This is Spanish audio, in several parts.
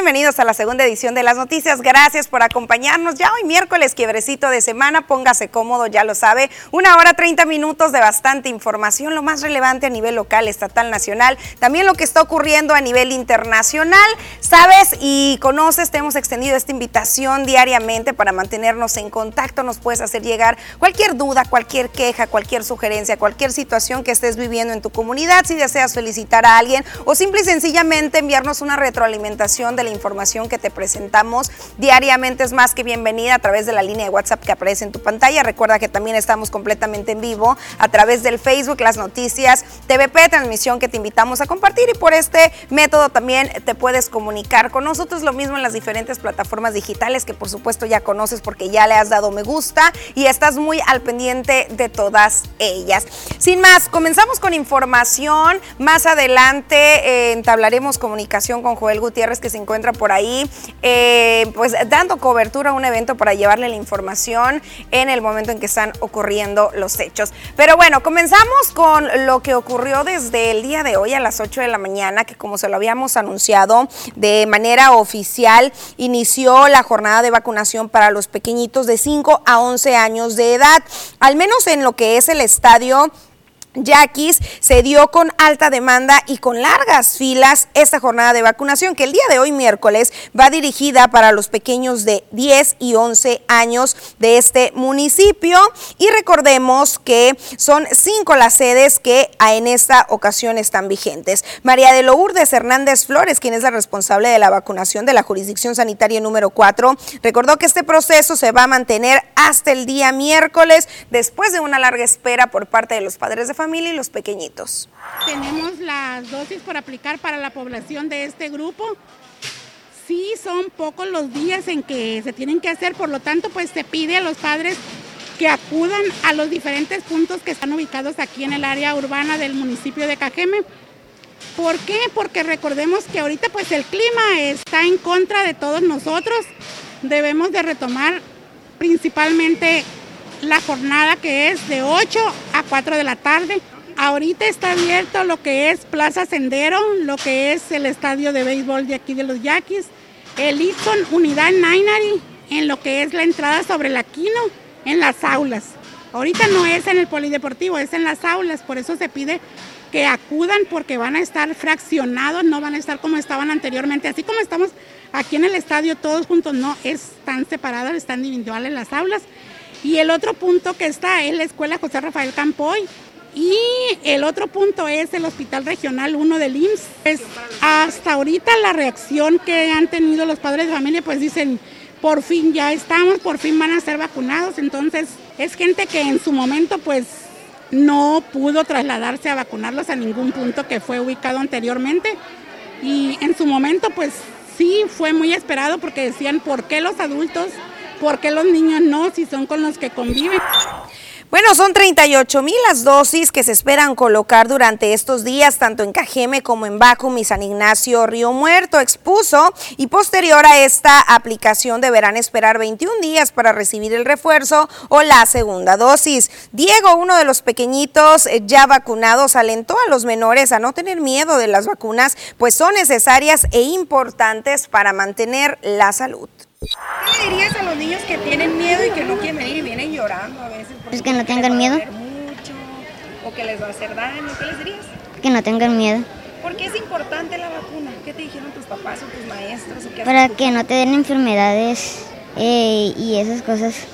Bienvenidos a la segunda edición de las noticias. Gracias por acompañarnos. Ya hoy miércoles, quiebrecito de semana, póngase cómodo, ya lo sabe. Una hora, 30 minutos de bastante información, lo más relevante a nivel local, estatal, nacional, también lo que está ocurriendo a nivel internacional. Sabes y conoces, te hemos extendido esta invitación diariamente para mantenernos en contacto. Nos puedes hacer llegar cualquier duda, cualquier queja, cualquier sugerencia, cualquier situación que estés viviendo en tu comunidad. Si deseas felicitar a alguien o simple y sencillamente enviarnos una retroalimentación de la información que te presentamos diariamente es más que bienvenida a través de la línea de WhatsApp que aparece en tu pantalla. Recuerda que también estamos completamente en vivo a través del Facebook, las noticias TVP, transmisión que te invitamos a compartir y por este método también te puedes comunicar con nosotros. Lo mismo en las diferentes plataformas digitales que por supuesto ya conoces porque ya le has dado me gusta y estás muy al pendiente de todas ellas. Sin más, comenzamos con información. Más adelante eh, entablaremos comunicación con Joel Gutiérrez que se encuentra por ahí, eh, pues dando cobertura a un evento para llevarle la información en el momento en que están ocurriendo los hechos. Pero bueno, comenzamos con lo que ocurrió desde el día de hoy a las 8 de la mañana, que como se lo habíamos anunciado de manera oficial, inició la jornada de vacunación para los pequeñitos de 5 a 11 años de edad, al menos en lo que es el estadio Yaquis se dio con alta demanda y con largas filas esta jornada de vacunación que el día de hoy miércoles va dirigida para los pequeños de 10 y 11 años de este municipio y recordemos que son cinco las sedes que en esta ocasión están vigentes. María de Lourdes Hernández Flores, quien es la responsable de la vacunación de la jurisdicción sanitaria número 4, recordó que este proceso se va a mantener hasta el día miércoles después de una larga espera por parte de los padres de familia y los pequeñitos. Tenemos las dosis por aplicar para la población de este grupo. Sí, son pocos los días en que se tienen que hacer, por lo tanto, pues se pide a los padres que acudan a los diferentes puntos que están ubicados aquí en el área urbana del municipio de Cajeme. ¿Por qué? Porque recordemos que ahorita pues el clima está en contra de todos nosotros. Debemos de retomar principalmente la jornada que es de 8 a 4 de la tarde. Ahorita está abierto lo que es Plaza Sendero, lo que es el estadio de béisbol de aquí de los Yaquis, el Easton Unidad Nainari, en lo que es la entrada sobre la Quino, en las aulas. Ahorita no es en el polideportivo, es en las aulas, por eso se pide que acudan porque van a estar fraccionados, no van a estar como estaban anteriormente, así como estamos aquí en el estadio todos juntos, no, están separadas, están individuales las aulas y el otro punto que está es la Escuela José Rafael Campoy. Y el otro punto es el Hospital Regional 1 del IMSS. Pues, hasta ahorita la reacción que han tenido los padres de familia, pues dicen, por fin ya estamos, por fin van a ser vacunados. Entonces es gente que en su momento pues no pudo trasladarse a vacunarlos a ningún punto que fue ubicado anteriormente. Y en su momento pues sí fue muy esperado porque decían, ¿por qué los adultos ¿Por qué los niños no si son con los que conviven? Bueno, son 38 mil las dosis que se esperan colocar durante estos días, tanto en Cajeme como en Bacum y San Ignacio Río Muerto. Expuso y posterior a esta aplicación deberán esperar 21 días para recibir el refuerzo o la segunda dosis. Diego, uno de los pequeñitos eh, ya vacunados, alentó a los menores a no tener miedo de las vacunas, pues son necesarias e importantes para mantener la salud. ¿Qué le dirías a los niños que tienen miedo y que no quieren venir y vienen llorando a veces? Es que no tengan miedo. Mucho, o que les va a hacer daño. ¿Qué les dirías? Que no tengan miedo. ¿Por qué es importante la vacuna? ¿Qué te dijeron tus papás o tus maestros? Para que no te den enfermedades eh, y esas cosas.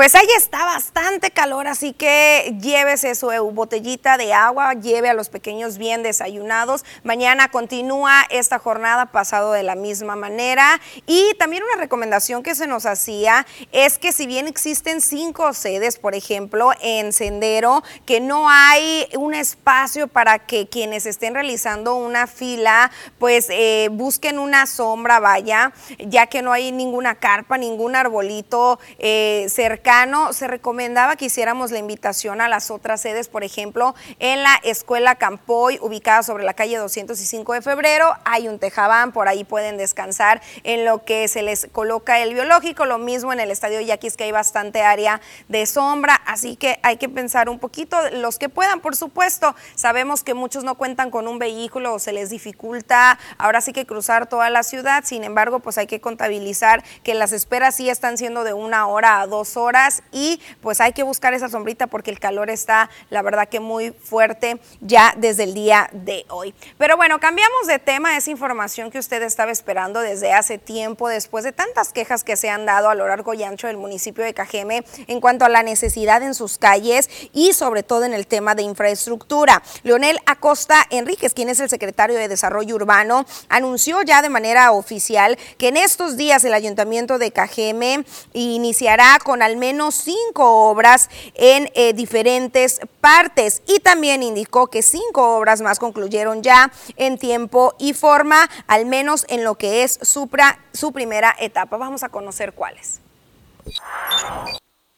Pues ahí está bastante calor, así que llévese su botellita de agua, lleve a los pequeños bien desayunados. Mañana continúa esta jornada pasado de la misma manera. Y también una recomendación que se nos hacía es que si bien existen cinco sedes, por ejemplo, en Sendero, que no hay un espacio para que quienes estén realizando una fila, pues eh, busquen una sombra, vaya, ya que no hay ninguna carpa, ningún arbolito eh, cerca se recomendaba que hiciéramos la invitación a las otras sedes, por ejemplo, en la Escuela Campoy, ubicada sobre la calle 205 de febrero, hay un tejabán, por ahí pueden descansar en lo que se les coloca el biológico, lo mismo en el Estadio Yaquis, que hay bastante área de sombra, así que hay que pensar un poquito, los que puedan, por supuesto, sabemos que muchos no cuentan con un vehículo o se les dificulta, ahora sí que cruzar toda la ciudad, sin embargo, pues hay que contabilizar que las esperas sí están siendo de una hora a dos horas y pues hay que buscar esa sombrita porque el calor está, la verdad que muy fuerte ya desde el día de hoy. Pero bueno, cambiamos de tema, esa información que usted estaba esperando desde hace tiempo, después de tantas quejas que se han dado a lo largo y ancho del municipio de Cajeme en cuanto a la necesidad en sus calles y sobre todo en el tema de infraestructura. Leonel Acosta Enríquez, quien es el secretario de Desarrollo Urbano, anunció ya de manera oficial que en estos días el ayuntamiento de Cajeme iniciará con al menos cinco obras en eh, diferentes partes y también indicó que cinco obras más concluyeron ya en tiempo y forma, al menos en lo que es su primera etapa. Vamos a conocer cuáles.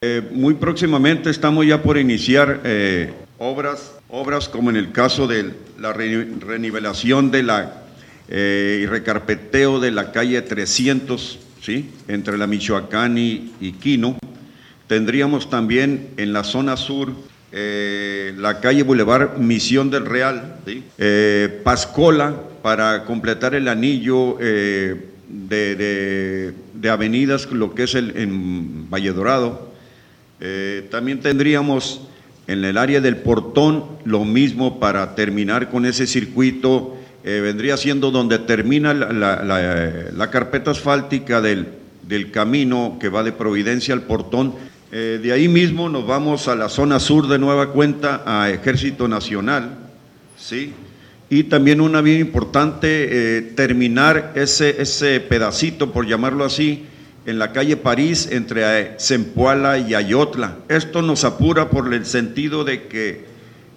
Eh, muy próximamente estamos ya por iniciar eh, obras, obras como en el caso de la renivelación de la y recarpeteo de la calle 300, ¿sí? entre la Michoacán y, Quino. Tendríamos también en la zona sur la calle Boulevard Misión del Real, Pascola, para completar el anillo de, avenidas, lo que es el, en Valle Dorado. Eh, también tendríamos en el área del portón lo mismo para terminar con ese circuito. Eh, vendría siendo donde termina la, carpeta asfáltica del, del, camino que va de Providencia al portón. Eh, de ahí mismo nos vamos a la zona sur de Nueva Cuenta, a Ejército Nacional, ¿sí? Y también una bien importante, eh, terminar ese, ese pedacito, por llamarlo así, en la calle París entre Zempoala y Ayotla. Esto nos apura por el sentido de que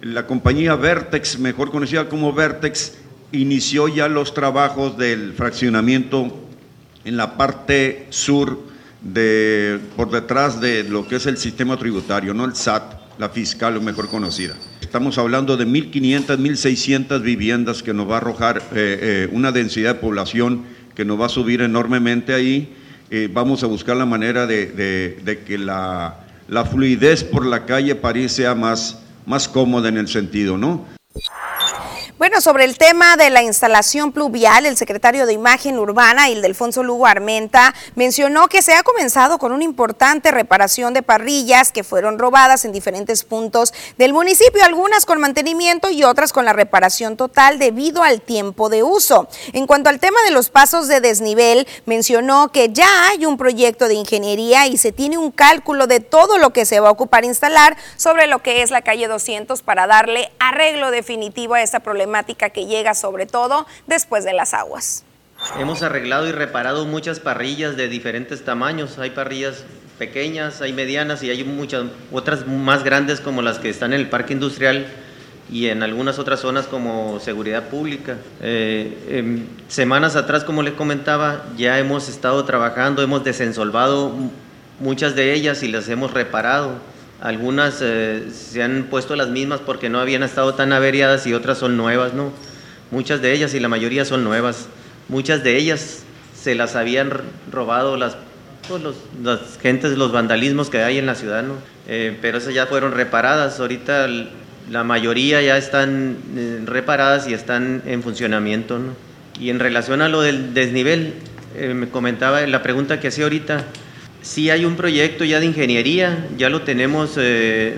la compañía Vertex, mejor conocida como Vertex, inició ya los trabajos del fraccionamiento en la parte sur de por detrás de lo que es el sistema tributario, no el SAT, la fiscal o mejor conocida. Estamos hablando de 1.500, 1.600 viviendas que nos va a arrojar eh, eh, una densidad de población que nos va a subir enormemente ahí. Eh, vamos a buscar la manera de, que la, fluidez por la calle París sea más, más cómoda en el sentido, ¿no? Bueno, sobre el tema de la instalación pluvial, el secretario de Imagen Urbana, Ildefonso Lugo Armenta, mencionó que se ha comenzado con una importante reparación de parrillas que fueron robadas en diferentes puntos del municipio, algunas con mantenimiento y otras con la reparación total debido al tiempo de uso. En cuanto al tema de los pasos de desnivel, mencionó que ya hay un proyecto de ingeniería y se tiene un cálculo de todo lo que se va a ocupar instalar sobre lo que es la calle 200 para darle arreglo definitivo a esta problemática que llega sobre todo después de las aguas. Hemos arreglado y reparado muchas parrillas de diferentes tamaños. Hay parrillas pequeñas, hay medianas y hay muchas otras más grandes como las que están en el parque industrial y en algunas otras zonas como seguridad pública. Eh, semanas atrás, como les comentaba, ya hemos estado trabajando, hemos desensolvado muchas de ellas y las hemos reparado. Algunas eh, se han puesto las mismas porque no habían estado tan averiadas y otras son nuevas, ¿no? Muchas de ellas y la mayoría son nuevas. Muchas de ellas se las habían robado las, pues, las gentes, los vandalismos que hay en la ciudad, ¿no? Eh, pero esas ya fueron reparadas. Ahorita la mayoría ya están eh, reparadas y están en funcionamiento, ¿no? Y en relación a lo del desnivel, me comentaba la pregunta que hacía ahorita, Sí hay un proyecto ya de ingeniería, ya lo tenemos eh,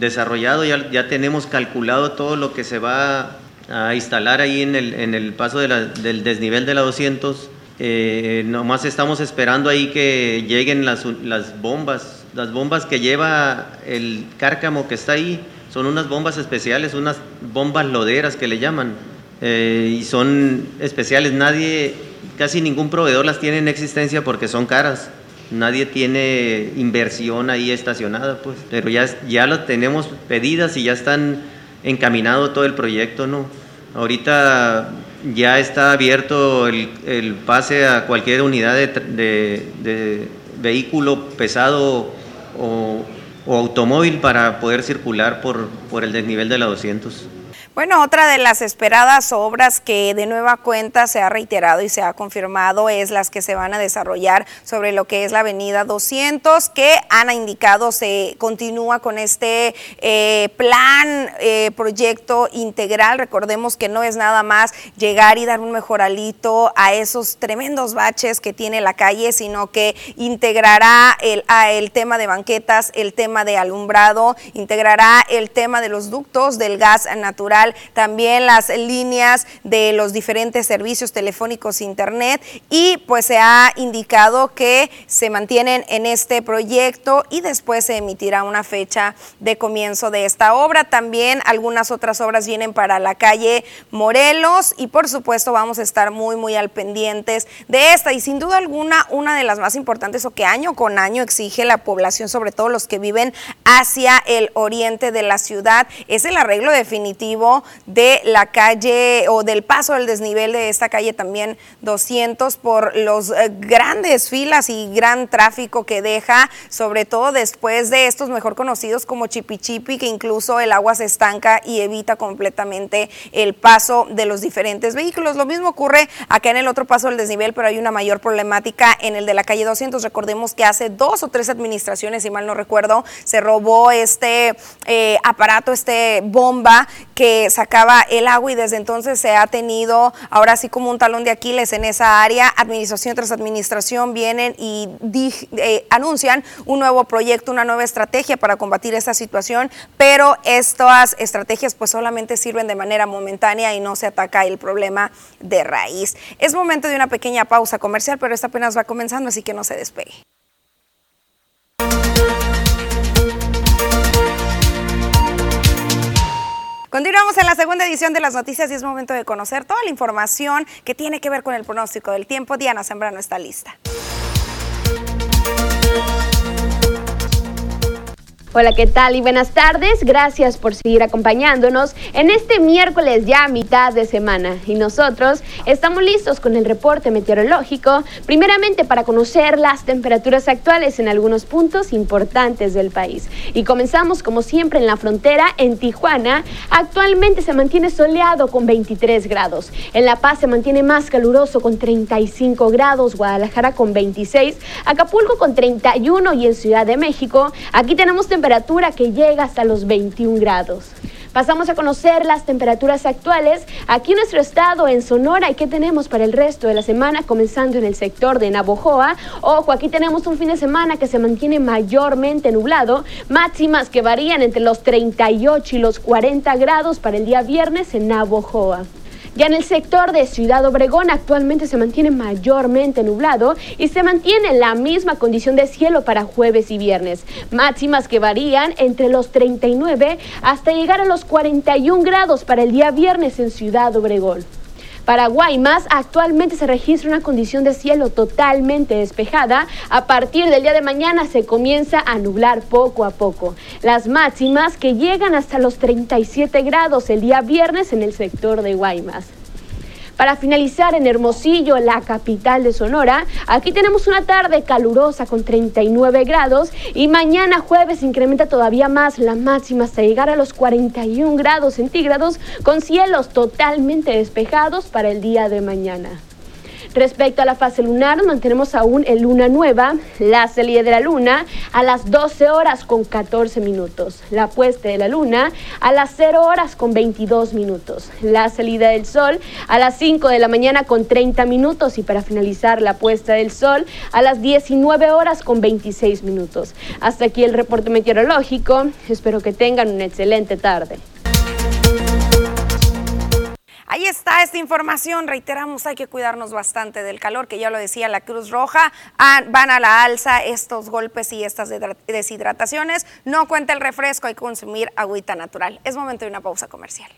desarrollado, ya, tenemos calculado todo lo que se va a instalar ahí en el, en el paso del desnivel de la 200. Eh, nomás estamos esperando ahí que lleguen las, las bombas. Las bombas que lleva el cárcamo que está ahí son unas bombas especiales, unas bombas loderas que le llaman. Eh, y son especiales. Casi ningún proveedor las tiene en existencia porque son caras nadie tiene inversión ahí estacionada, pues, pero ya, ya las tenemos pedidas y ya están encaminado todo el proyecto, ¿no? Ahorita ya está abierto el, pase a cualquier unidad de, vehículo pesado o, o automóvil para poder circular por, por el desnivel de la 200. Bueno, otra de las esperadas obras que de nueva cuenta se ha reiterado y se ha confirmado es las que se van a desarrollar sobre lo que es la avenida 200, que Ana indicado se continúa con este eh, plan, eh, proyecto integral. Recordemos que no es nada más llegar y dar un mejor alito a esos tremendos baches que tiene la calle, sino que integrará el, el tema de banquetas, el tema de alumbrado, integrará el tema de los ductos del gas natural también las líneas de los diferentes servicios telefónicos e internet y pues se ha indicado que se mantienen en este proyecto y después se emitirá una fecha de comienzo de esta obra. También algunas otras obras vienen para la calle Morelos y por supuesto vamos a estar muy muy al pendientes de esta y sin duda alguna una de las más importantes o que año con año exige la población, sobre todo los que viven hacia el oriente de la ciudad, es el arreglo definitivo de la calle o del paso del desnivel de esta calle también 200 por los eh, grandes filas y gran tráfico que deja, sobre todo después de estos mejor conocidos como Chipichipi, que incluso el agua se estanca y evita completamente el paso de los diferentes vehículos. Lo mismo ocurre acá en el otro paso del desnivel, pero hay una mayor problemática en el de la calle 200. Recordemos que hace dos o tres administraciones, si mal no recuerdo, se robó este eh, aparato, este bomba que sacaba el agua y desde entonces se ha tenido ahora sí como un talón de Aquiles en esa área. Administración tras administración vienen y eh, anuncian un nuevo proyecto, una nueva estrategia para combatir esta situación, pero estas estrategias pues solamente sirven de manera momentánea y no se ataca el problema de raíz. Es momento de una pequeña pausa comercial, pero esta apenas va comenzando, así que no se despegue. Continuamos en la segunda edición de las noticias y es momento de conocer toda la información que tiene que ver con el pronóstico del tiempo. Diana Sembrano está lista. Hola, ¿qué tal? Y buenas tardes. Gracias por seguir acompañándonos en este miércoles ya a mitad de semana. Y nosotros estamos listos con el reporte meteorológico, primeramente para conocer las temperaturas actuales en algunos puntos importantes del país. Y comenzamos como siempre en la frontera, en Tijuana. Actualmente se mantiene soleado con 23 grados. En La Paz se mantiene más caluroso con 35 grados. Guadalajara con 26. Acapulco con 31 y en Ciudad de México. Aquí tenemos temperatura que llega hasta los 21 grados. Pasamos a conocer las temperaturas actuales aquí en nuestro estado, en Sonora, y qué tenemos para el resto de la semana, comenzando en el sector de Navojoa. Ojo, aquí tenemos un fin de semana que se mantiene mayormente nublado, máximas que varían entre los 38 y los 40 grados para el día viernes en Navojoa. Ya en el sector de Ciudad Obregón actualmente se mantiene mayormente nublado y se mantiene la misma condición de cielo para jueves y viernes. Máximas que varían entre los 39 hasta llegar a los 41 grados para el día viernes en Ciudad Obregón. Para Guaymas, actualmente se registra una condición de cielo totalmente despejada. A partir del día de mañana se comienza a nublar poco a poco. Las máximas que llegan hasta los 37 grados el día viernes en el sector de Guaymas. Para finalizar en Hermosillo, la capital de Sonora, aquí tenemos una tarde calurosa con 39 grados y mañana jueves incrementa todavía más la máxima hasta llegar a los 41 grados centígrados con cielos totalmente despejados para el día de mañana. Respecto a la fase lunar, mantenemos aún en luna nueva, la salida de la luna a las 12 horas con 14 minutos, la puesta de la luna a las 0 horas con 22 minutos, la salida del sol a las 5 de la mañana con 30 minutos y para finalizar la puesta del sol a las 19 horas con 26 minutos. Hasta aquí el reporte meteorológico, espero que tengan una excelente tarde. Ahí está esta información. Reiteramos, hay que cuidarnos bastante del calor, que ya lo decía la Cruz Roja. Ah, van a la alza estos golpes y estas deshidrataciones. No cuenta el refresco, hay que consumir agüita natural. Es momento de una pausa comercial.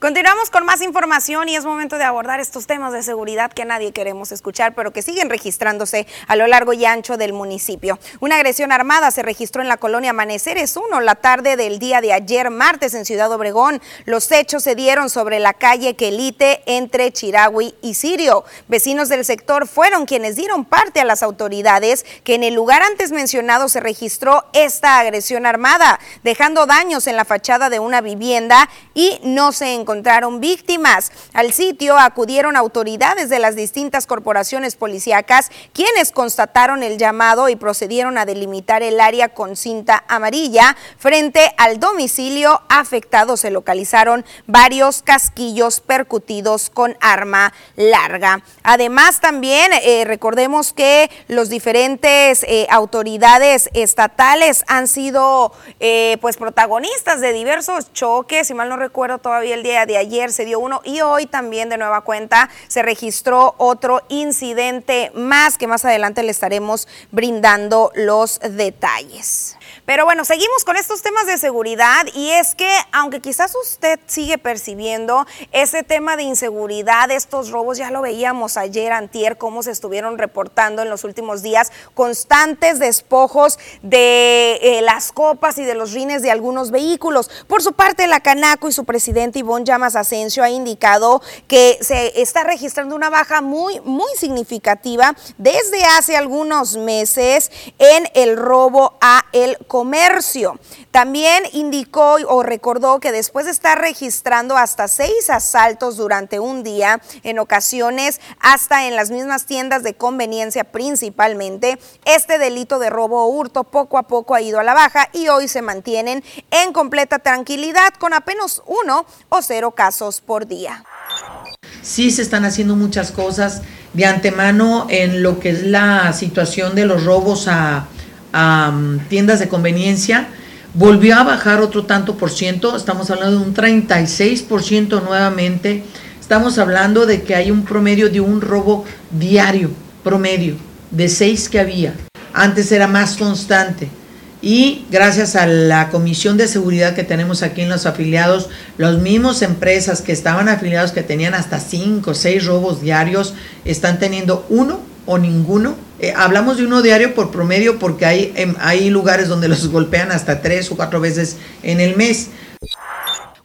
Continuamos con más información y es momento de abordar estos temas de seguridad que nadie queremos escuchar, pero que siguen registrándose a lo largo y ancho del municipio. Una agresión armada se registró en la colonia Amaneceres 1 la tarde del día de ayer martes en Ciudad Obregón. Los hechos se dieron sobre la calle Quelite entre Chiragüi y Sirio. Vecinos del sector fueron quienes dieron parte a las autoridades que en el lugar antes mencionado se registró esta agresión armada, dejando daños en la fachada de una vivienda y no se encontraron víctimas. Al sitio acudieron autoridades de las distintas corporaciones policíacas, quienes constataron el llamado y procedieron a delimitar el área con cinta amarilla. Frente al domicilio afectado se localizaron varios casquillos percutidos con arma larga. Además, también eh, recordemos que los diferentes eh, autoridades estatales han sido eh, pues protagonistas de diversos choques, si mal no recuerdo todavía el día de ayer se dio uno y hoy también de nueva cuenta se registró otro incidente más que más adelante le estaremos brindando los detalles. Pero bueno, seguimos con estos temas de seguridad y es que aunque quizás usted sigue percibiendo ese tema de inseguridad, estos robos, ya lo veíamos ayer, antier, cómo se estuvieron reportando en los últimos días, constantes despojos de eh, las copas y de los rines de algunos vehículos. Por su parte, la Canaco y su presidente Ivonne Llamas Asensio ha indicado que se está registrando una baja muy, muy significativa desde hace algunos meses en el robo a el comercio. También indicó o recordó que después de estar registrando hasta seis asaltos durante un día, en ocasiones hasta en las mismas tiendas de conveniencia principalmente, este delito de robo o hurto poco a poco ha ido a la baja y hoy se mantienen en completa tranquilidad con apenas uno o cero casos por día. Sí se están haciendo muchas cosas de antemano en lo que es la situación de los robos a tiendas de conveniencia, volvió a bajar otro tanto por ciento, estamos hablando de un 36 por ciento nuevamente, estamos hablando de que hay un promedio de un robo diario, promedio, de seis que había. Antes era más constante. Y gracias a la comisión de seguridad que tenemos aquí en los afiliados, las mismas empresas que estaban afiliados, que tenían hasta cinco o seis robos diarios, están teniendo uno o ninguno. Eh, hablamos de uno diario por promedio porque hay, em, hay lugares donde los golpean hasta tres o cuatro veces en el mes.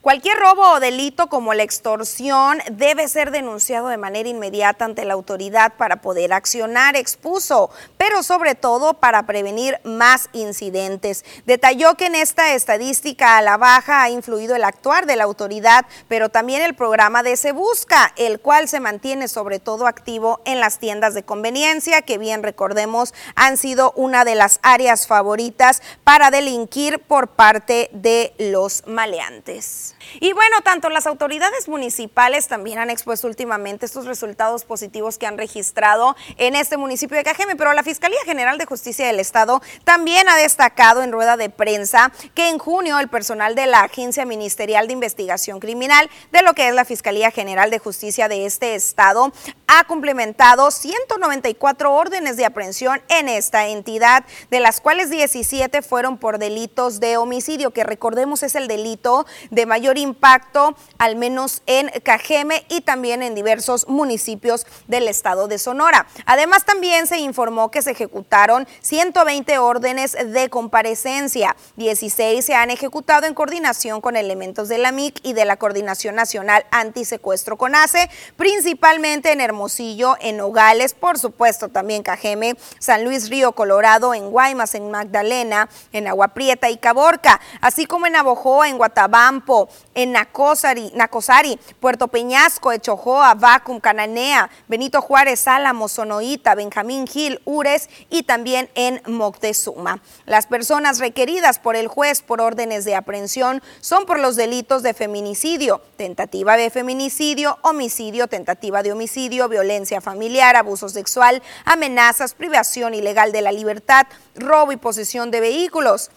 Cualquier robo o delito como la extorsión debe ser denunciado de manera inmediata ante la autoridad para poder accionar, expuso, pero sobre todo para prevenir más incidentes. Detalló que en esta estadística a la baja ha influido el actuar de la autoridad, pero también el programa de Se Busca, el cual se mantiene sobre todo activo en las tiendas de conveniencia, que bien recordemos han sido una de las áreas favoritas para delinquir por parte de los maleantes. Y bueno, tanto las autoridades municipales también han expuesto últimamente estos resultados positivos que han registrado en este municipio de Cajeme, pero la Fiscalía General de Justicia del Estado también ha destacado en rueda de prensa que en junio el personal de la Agencia Ministerial de Investigación Criminal de lo que es la Fiscalía General de Justicia de este estado ha complementado 194 órdenes de aprehensión en esta entidad, de las cuales 17 fueron por delitos de homicidio, que recordemos es el delito de mayor impacto, al menos en Cajeme y también en diversos municipios del estado de Sonora. Además, también se informó que se ejecutaron 120 órdenes de comparecencia, 16 se han ejecutado en coordinación con elementos de la MIC y de la Coordinación Nacional Antisecuestro CONACE, principalmente en Hermosillo, en Nogales, por supuesto también Cajeme, San Luis Río Colorado, en Guaymas, en Magdalena, en Agua Prieta y Caborca, así como en Abojoa, en Guatabampo, en Nacosari, Puerto Peñasco, Echojoa, Vacum, Cananea, Benito Juárez, Álamo, Sonoita, Benjamín Gil, Ures y también en Moctezuma. Las personas requeridas por el juez por órdenes de aprehensión son por los delitos de feminicidio, tentativa de feminicidio, homicidio, tentativa de homicidio, violencia familiar, abuso sexual, amenazas, privación ilegal de la libertad, robo y posesión de vehículos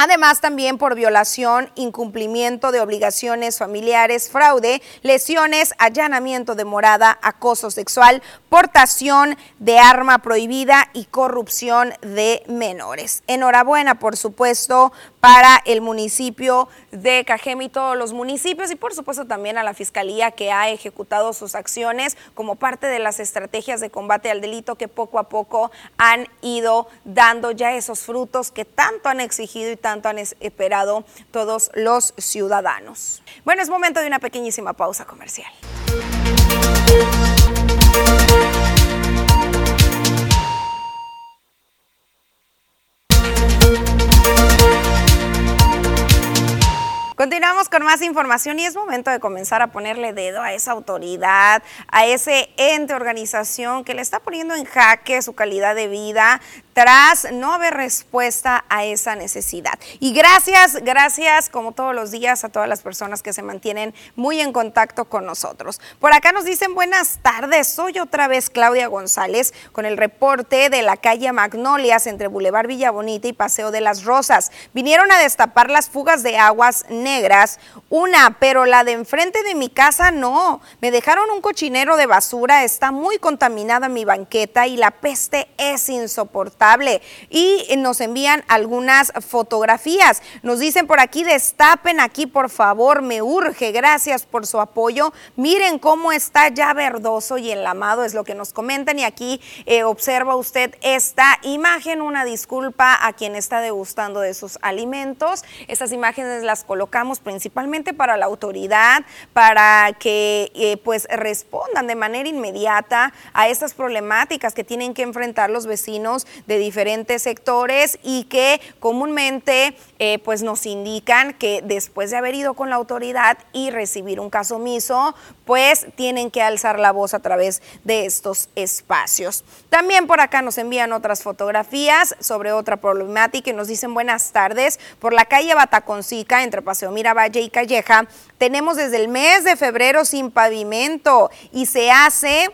Además, también por violación, incumplimiento de obligaciones familiares, fraude, lesiones, allanamiento de morada, acoso sexual, portación de arma prohibida y corrupción de menores. Enhorabuena, por supuesto, para el municipio de Cajeme y todos los municipios y por supuesto también a la Fiscalía que ha ejecutado sus acciones como parte de las estrategias de combate al delito que poco a poco han ido dando ya esos frutos que tanto han exigido y tanto han esperado todos los ciudadanos. Bueno, es momento de una pequeñísima pausa comercial. Continuamos con más información y es momento de comenzar a ponerle dedo a esa autoridad, a ese ente, organización que le está poniendo en jaque su calidad de vida no haber respuesta a esa necesidad. Y gracias, gracias como todos los días a todas las personas que se mantienen muy en contacto con nosotros. Por acá nos dicen buenas tardes, soy otra vez Claudia González con el reporte de la calle Magnolias entre Boulevard Villa Bonita y Paseo de las Rosas. Vinieron a destapar las fugas de aguas negras, una, pero la de enfrente de mi casa no. Me dejaron un cochinero de basura, está muy contaminada mi banqueta y la peste es insoportable y nos envían algunas fotografías. Nos dicen por aquí, destapen aquí por favor, me urge, gracias por su apoyo. Miren cómo está ya verdoso y enlamado, es lo que nos comentan y aquí eh, observa usted esta imagen, una disculpa a quien está degustando de sus alimentos. Estas imágenes las colocamos principalmente para la autoridad, para que eh, pues respondan de manera inmediata a estas problemáticas que tienen que enfrentar los vecinos de diferentes sectores y que comúnmente eh, pues nos indican que después de haber ido con la autoridad y recibir un caso omiso, pues tienen que alzar la voz a través de estos espacios. También por acá nos envían otras fotografías sobre otra problemática y nos dicen buenas tardes. Por la calle Bataconcica, entre Paseo Miravalle y Calleja, tenemos desde el mes de febrero sin pavimento y se hace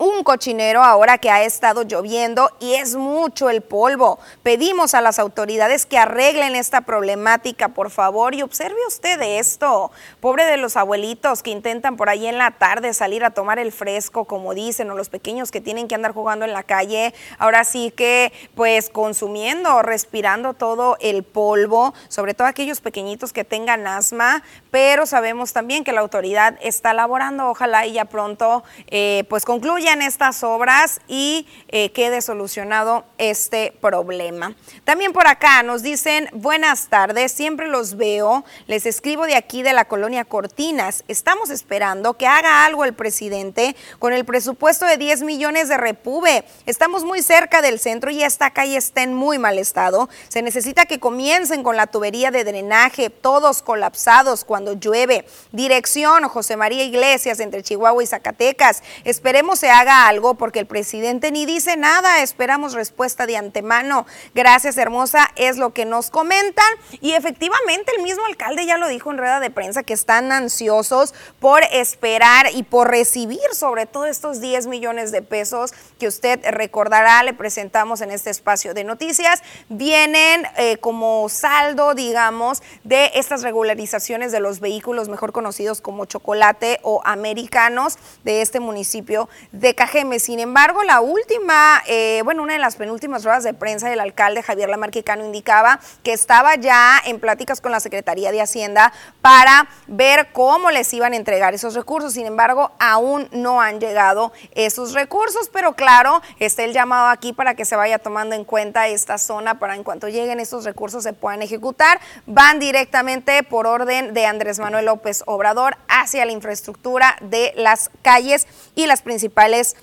un cochinero ahora que ha estado lloviendo y es mucho el polvo. Pedimos a las autoridades que arreglen esta problemática, por favor, y observe usted esto. Pobre de los abuelitos que intentan por ahí en la tarde salir a tomar el fresco, como dicen, o los pequeños que tienen que andar jugando en la calle. Ahora sí que, pues, consumiendo, respirando todo el polvo, sobre todo aquellos pequeñitos que tengan asma, pero sabemos también que la autoridad está laborando, ojalá y ya pronto, eh, pues, concluya estas obras y eh, quede solucionado este problema. También por acá nos dicen, buenas tardes, siempre los veo, les escribo de aquí de la colonia Cortinas, estamos esperando que haga algo el presidente con el presupuesto de 10 millones de repube. Estamos muy cerca del centro y esta calle está en muy mal estado. Se necesita que comiencen con la tubería de drenaje, todos colapsados cuando llueve. Dirección José María Iglesias entre Chihuahua y Zacatecas. Esperemos se haga algo porque el presidente ni dice nada. Esperamos respuesta de antemano. Gracias, hermosa, es lo que nos comentan. Y efectivamente, el mismo alcalde ya lo dijo en rueda de prensa que están ansiosos por esperar y por recibir sobre todo estos 10 millones de pesos que usted recordará, le presentamos en este espacio de noticias. Vienen eh, como saldo, digamos, de estas regularizaciones de los vehículos mejor conocidos como chocolate o americanos de este municipio de Cajeme. Sin embargo, la última, eh, bueno, una de las penúltimas ruedas de prensa del alcalde Javier Lamarquicano indicaba que estaba ya en pláticas con la Secretaría de Hacienda para ver cómo les iban a entregar esos recursos. Sin embargo, aún no han llegado esos recursos, pero claro, está el llamado aquí para que se vaya tomando en cuenta esta zona para en cuanto lleguen esos recursos se puedan ejecutar. Van directamente por orden de Andrés Manuel López Obrador hacia la infraestructura de las calles y las principales sociales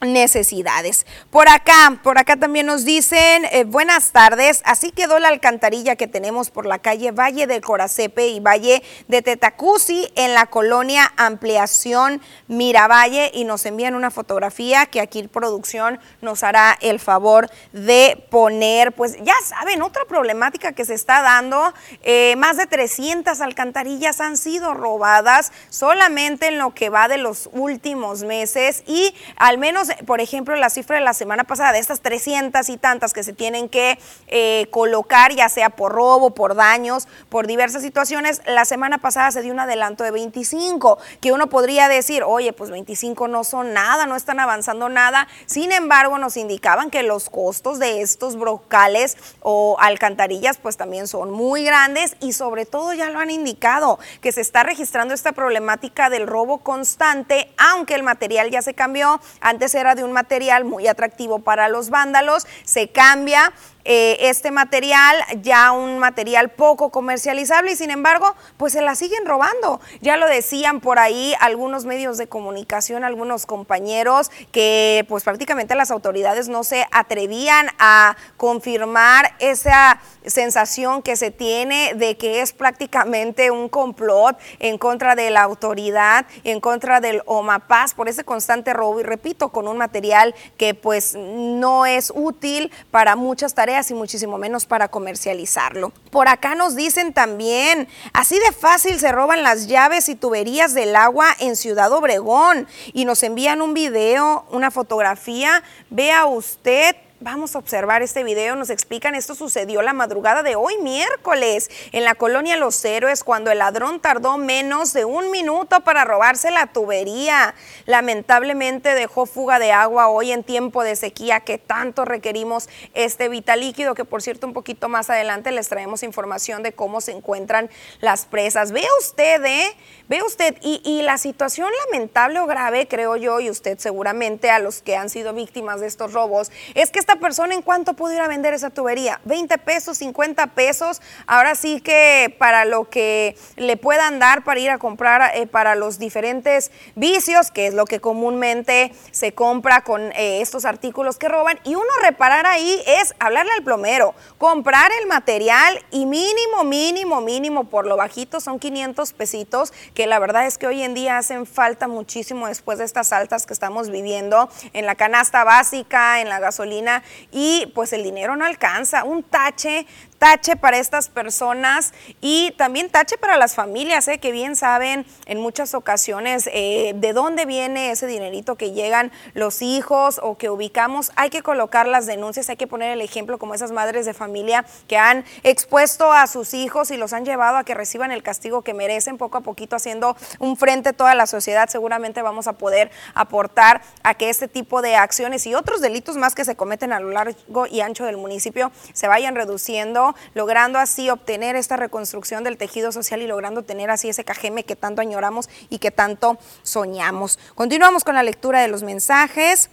necesidades. Por acá, por acá también nos dicen, eh, buenas tardes, así quedó la alcantarilla que tenemos por la calle Valle del Coracepe y Valle de Tetacusi en la colonia Ampliación Miravalle y nos envían una fotografía que aquí producción nos hará el favor de poner, pues ya saben, otra problemática que se está dando, eh, más de 300 alcantarillas han sido robadas solamente en lo que va de los últimos meses y al menos por ejemplo, la cifra de la semana pasada de estas 300 y tantas que se tienen que eh, colocar, ya sea por robo, por daños, por diversas situaciones, la semana pasada se dio un adelanto de 25, que uno podría decir, oye, pues 25 no son nada, no están avanzando nada. Sin embargo, nos indicaban que los costos de estos brocales o alcantarillas pues también son muy grandes y sobre todo ya lo han indicado, que se está registrando esta problemática del robo constante, aunque el material ya se cambió, antes era de un material muy atractivo para los vándalos, se cambia eh, este material, ya un material poco comercializable y sin embargo, pues se la siguen robando. Ya lo decían por ahí algunos medios de comunicación, algunos compañeros, que pues prácticamente las autoridades no se atrevían a confirmar esa sensación que se tiene de que es prácticamente un complot en contra de la autoridad, en contra del OMAPAS por ese constante robo y repito, con un material que pues no es útil para muchas tareas y muchísimo menos para comercializarlo. Por acá nos dicen también, así de fácil se roban las llaves y tuberías del agua en Ciudad Obregón y nos envían un video, una fotografía. Vea usted Vamos a observar este video, nos explican, esto sucedió la madrugada de hoy, miércoles, en la colonia Los Héroes, cuando el ladrón tardó menos de un minuto para robarse la tubería. Lamentablemente dejó fuga de agua hoy en tiempo de sequía que tanto requerimos este vital líquido, que por cierto un poquito más adelante les traemos información de cómo se encuentran las presas. Vea usted, ¿eh? Ve usted, y, y la situación lamentable o grave, creo yo, y usted seguramente a los que han sido víctimas de estos robos, es que esta persona en cuánto pudo ir a vender esa tubería? 20 pesos, 50 pesos. Ahora sí que para lo que le puedan dar para ir a comprar eh, para los diferentes vicios, que es lo que comúnmente se compra con eh, estos artículos que roban. Y uno reparar ahí es hablarle al plomero, comprar el material y mínimo, mínimo, mínimo, por lo bajito son 500 pesitos, que la verdad es que hoy en día hacen falta muchísimo después de estas altas que estamos viviendo en la canasta básica, en la gasolina y pues el dinero no alcanza. Un tache tache para estas personas y también tache para las familias, ¿eh? que bien saben en muchas ocasiones eh, de dónde viene ese dinerito que llegan los hijos o que ubicamos. Hay que colocar las denuncias, hay que poner el ejemplo como esas madres de familia que han expuesto a sus hijos y los han llevado a que reciban el castigo que merecen, poco a poquito haciendo un frente toda la sociedad. Seguramente vamos a poder aportar a que este tipo de acciones y otros delitos más que se cometen a lo largo y ancho del municipio se vayan reduciendo logrando así obtener esta reconstrucción del tejido social y logrando tener así ese cajeme que tanto añoramos y que tanto soñamos. Continuamos con la lectura de los mensajes.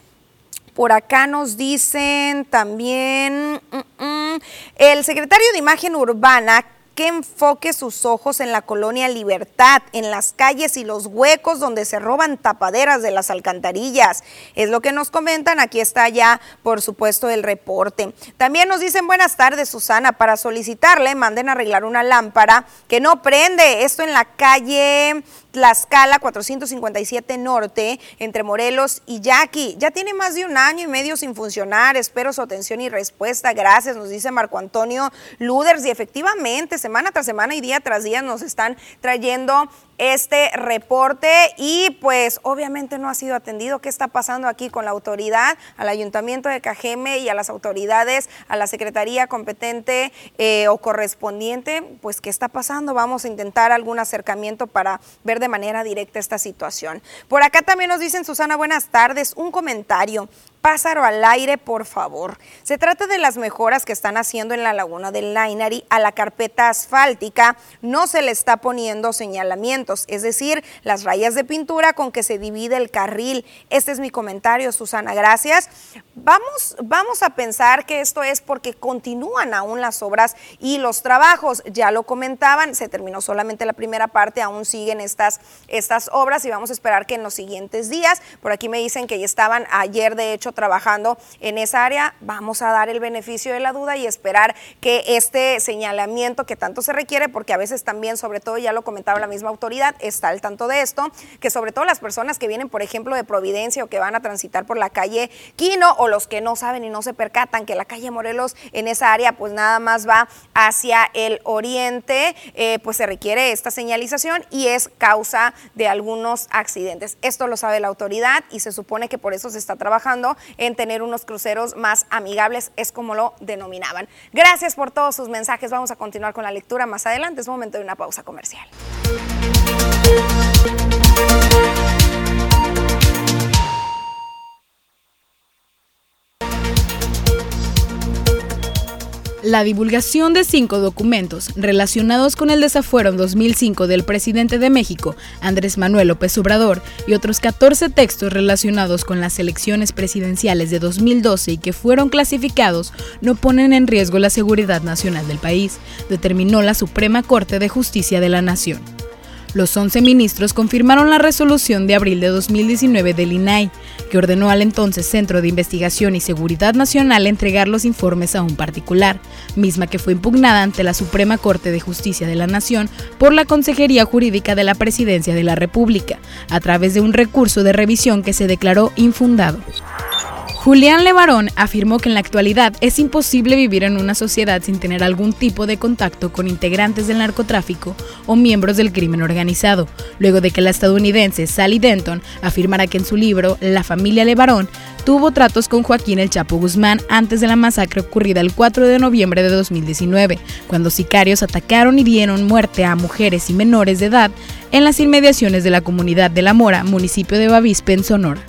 Por acá nos dicen también mm, mm, el secretario de Imagen Urbana que enfoque sus ojos en la colonia Libertad, en las calles y los huecos donde se roban tapaderas de las alcantarillas. Es lo que nos comentan, aquí está ya, por supuesto, el reporte. También nos dicen buenas tardes, Susana, para solicitarle, manden a arreglar una lámpara que no prende, esto en la calle Tlaxcala 457 Norte, entre Morelos y Yaqui. Ya tiene más de un año y medio sin funcionar. Espero su atención y respuesta. Gracias, nos dice Marco Antonio Luders. Y efectivamente, semana tras semana y día tras día nos están trayendo este reporte y pues obviamente no ha sido atendido. ¿Qué está pasando aquí con la autoridad, al ayuntamiento de Cajeme y a las autoridades, a la secretaría competente eh, o correspondiente? Pues ¿qué está pasando? Vamos a intentar algún acercamiento para ver de manera directa esta situación. Por acá también nos dicen, Susana, buenas tardes, un comentario. Pásaro al aire, por favor. Se trata de las mejoras que están haciendo en la laguna del Lainari a la carpeta asfáltica. No se le está poniendo señalamientos, es decir, las rayas de pintura con que se divide el carril. Este es mi comentario, Susana. Gracias. Vamos, vamos a pensar que esto es porque continúan aún las obras y los trabajos. Ya lo comentaban, se terminó solamente la primera parte, aún siguen estas, estas obras y vamos a esperar que en los siguientes días, por aquí me dicen que ya estaban ayer, de hecho, trabajando en esa área. Vamos a dar el beneficio de la duda y esperar que este señalamiento que tanto se requiere, porque a veces también, sobre todo, ya lo comentaba la misma autoridad, está al tanto de esto, que sobre todo las personas que vienen, por ejemplo, de Providencia o que van a transitar por la calle Quino o los que no saben y no se percatan que la calle Morelos en esa área pues nada más va hacia el oriente, eh, pues se requiere esta señalización y es causa de algunos accidentes. Esto lo sabe la autoridad y se supone que por eso se está trabajando en tener unos cruceros más amigables, es como lo denominaban. Gracias por todos sus mensajes. Vamos a continuar con la lectura más adelante. Es momento de una pausa comercial. La divulgación de cinco documentos relacionados con el desafuero en 2005 del presidente de México, Andrés Manuel López Obrador, y otros 14 textos relacionados con las elecciones presidenciales de 2012 y que fueron clasificados no ponen en riesgo la seguridad nacional del país, determinó la Suprema Corte de Justicia de la Nación. Los 11 ministros confirmaron la resolución de abril de 2019 del INAI, que ordenó al entonces Centro de Investigación y Seguridad Nacional entregar los informes a un particular, misma que fue impugnada ante la Suprema Corte de Justicia de la Nación por la Consejería Jurídica de la Presidencia de la República, a través de un recurso de revisión que se declaró infundado. Julián Levarón afirmó que en la actualidad es imposible vivir en una sociedad sin tener algún tipo de contacto con integrantes del narcotráfico o miembros del crimen organizado, luego de que la estadounidense Sally Denton afirmara que en su libro La familia Levarón tuvo tratos con Joaquín El Chapo Guzmán antes de la masacre ocurrida el 4 de noviembre de 2019, cuando sicarios atacaron y dieron muerte a mujeres y menores de edad en las inmediaciones de la comunidad de La Mora, municipio de Bavispe, Sonora.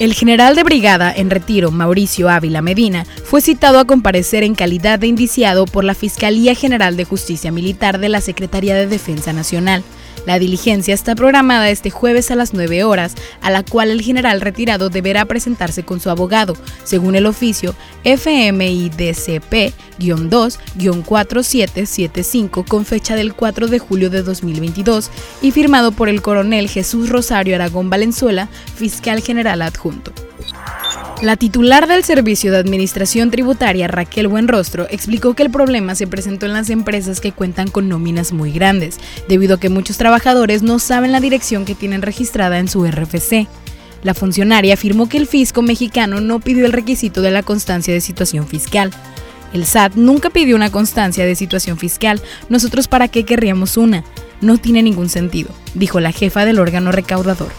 El general de brigada en retiro, Mauricio Ávila Medina, fue citado a comparecer en calidad de indiciado por la Fiscalía General de Justicia Militar de la Secretaría de Defensa Nacional. La diligencia está programada este jueves a las 9 horas, a la cual el general retirado deberá presentarse con su abogado, según el oficio FMIDCP-2-4775 con fecha del 4 de julio de 2022 y firmado por el coronel Jesús Rosario Aragón Valenzuela, fiscal general adjunto. La titular del Servicio de Administración Tributaria, Raquel Buenrostro, explicó que el problema se presentó en las empresas que cuentan con nóminas muy grandes, debido a que muchos trabajadores no saben la dirección que tienen registrada en su RFC. La funcionaria afirmó que el fisco mexicano no pidió el requisito de la constancia de situación fiscal. El SAT nunca pidió una constancia de situación fiscal. Nosotros para qué querríamos una? No tiene ningún sentido, dijo la jefa del órgano recaudador.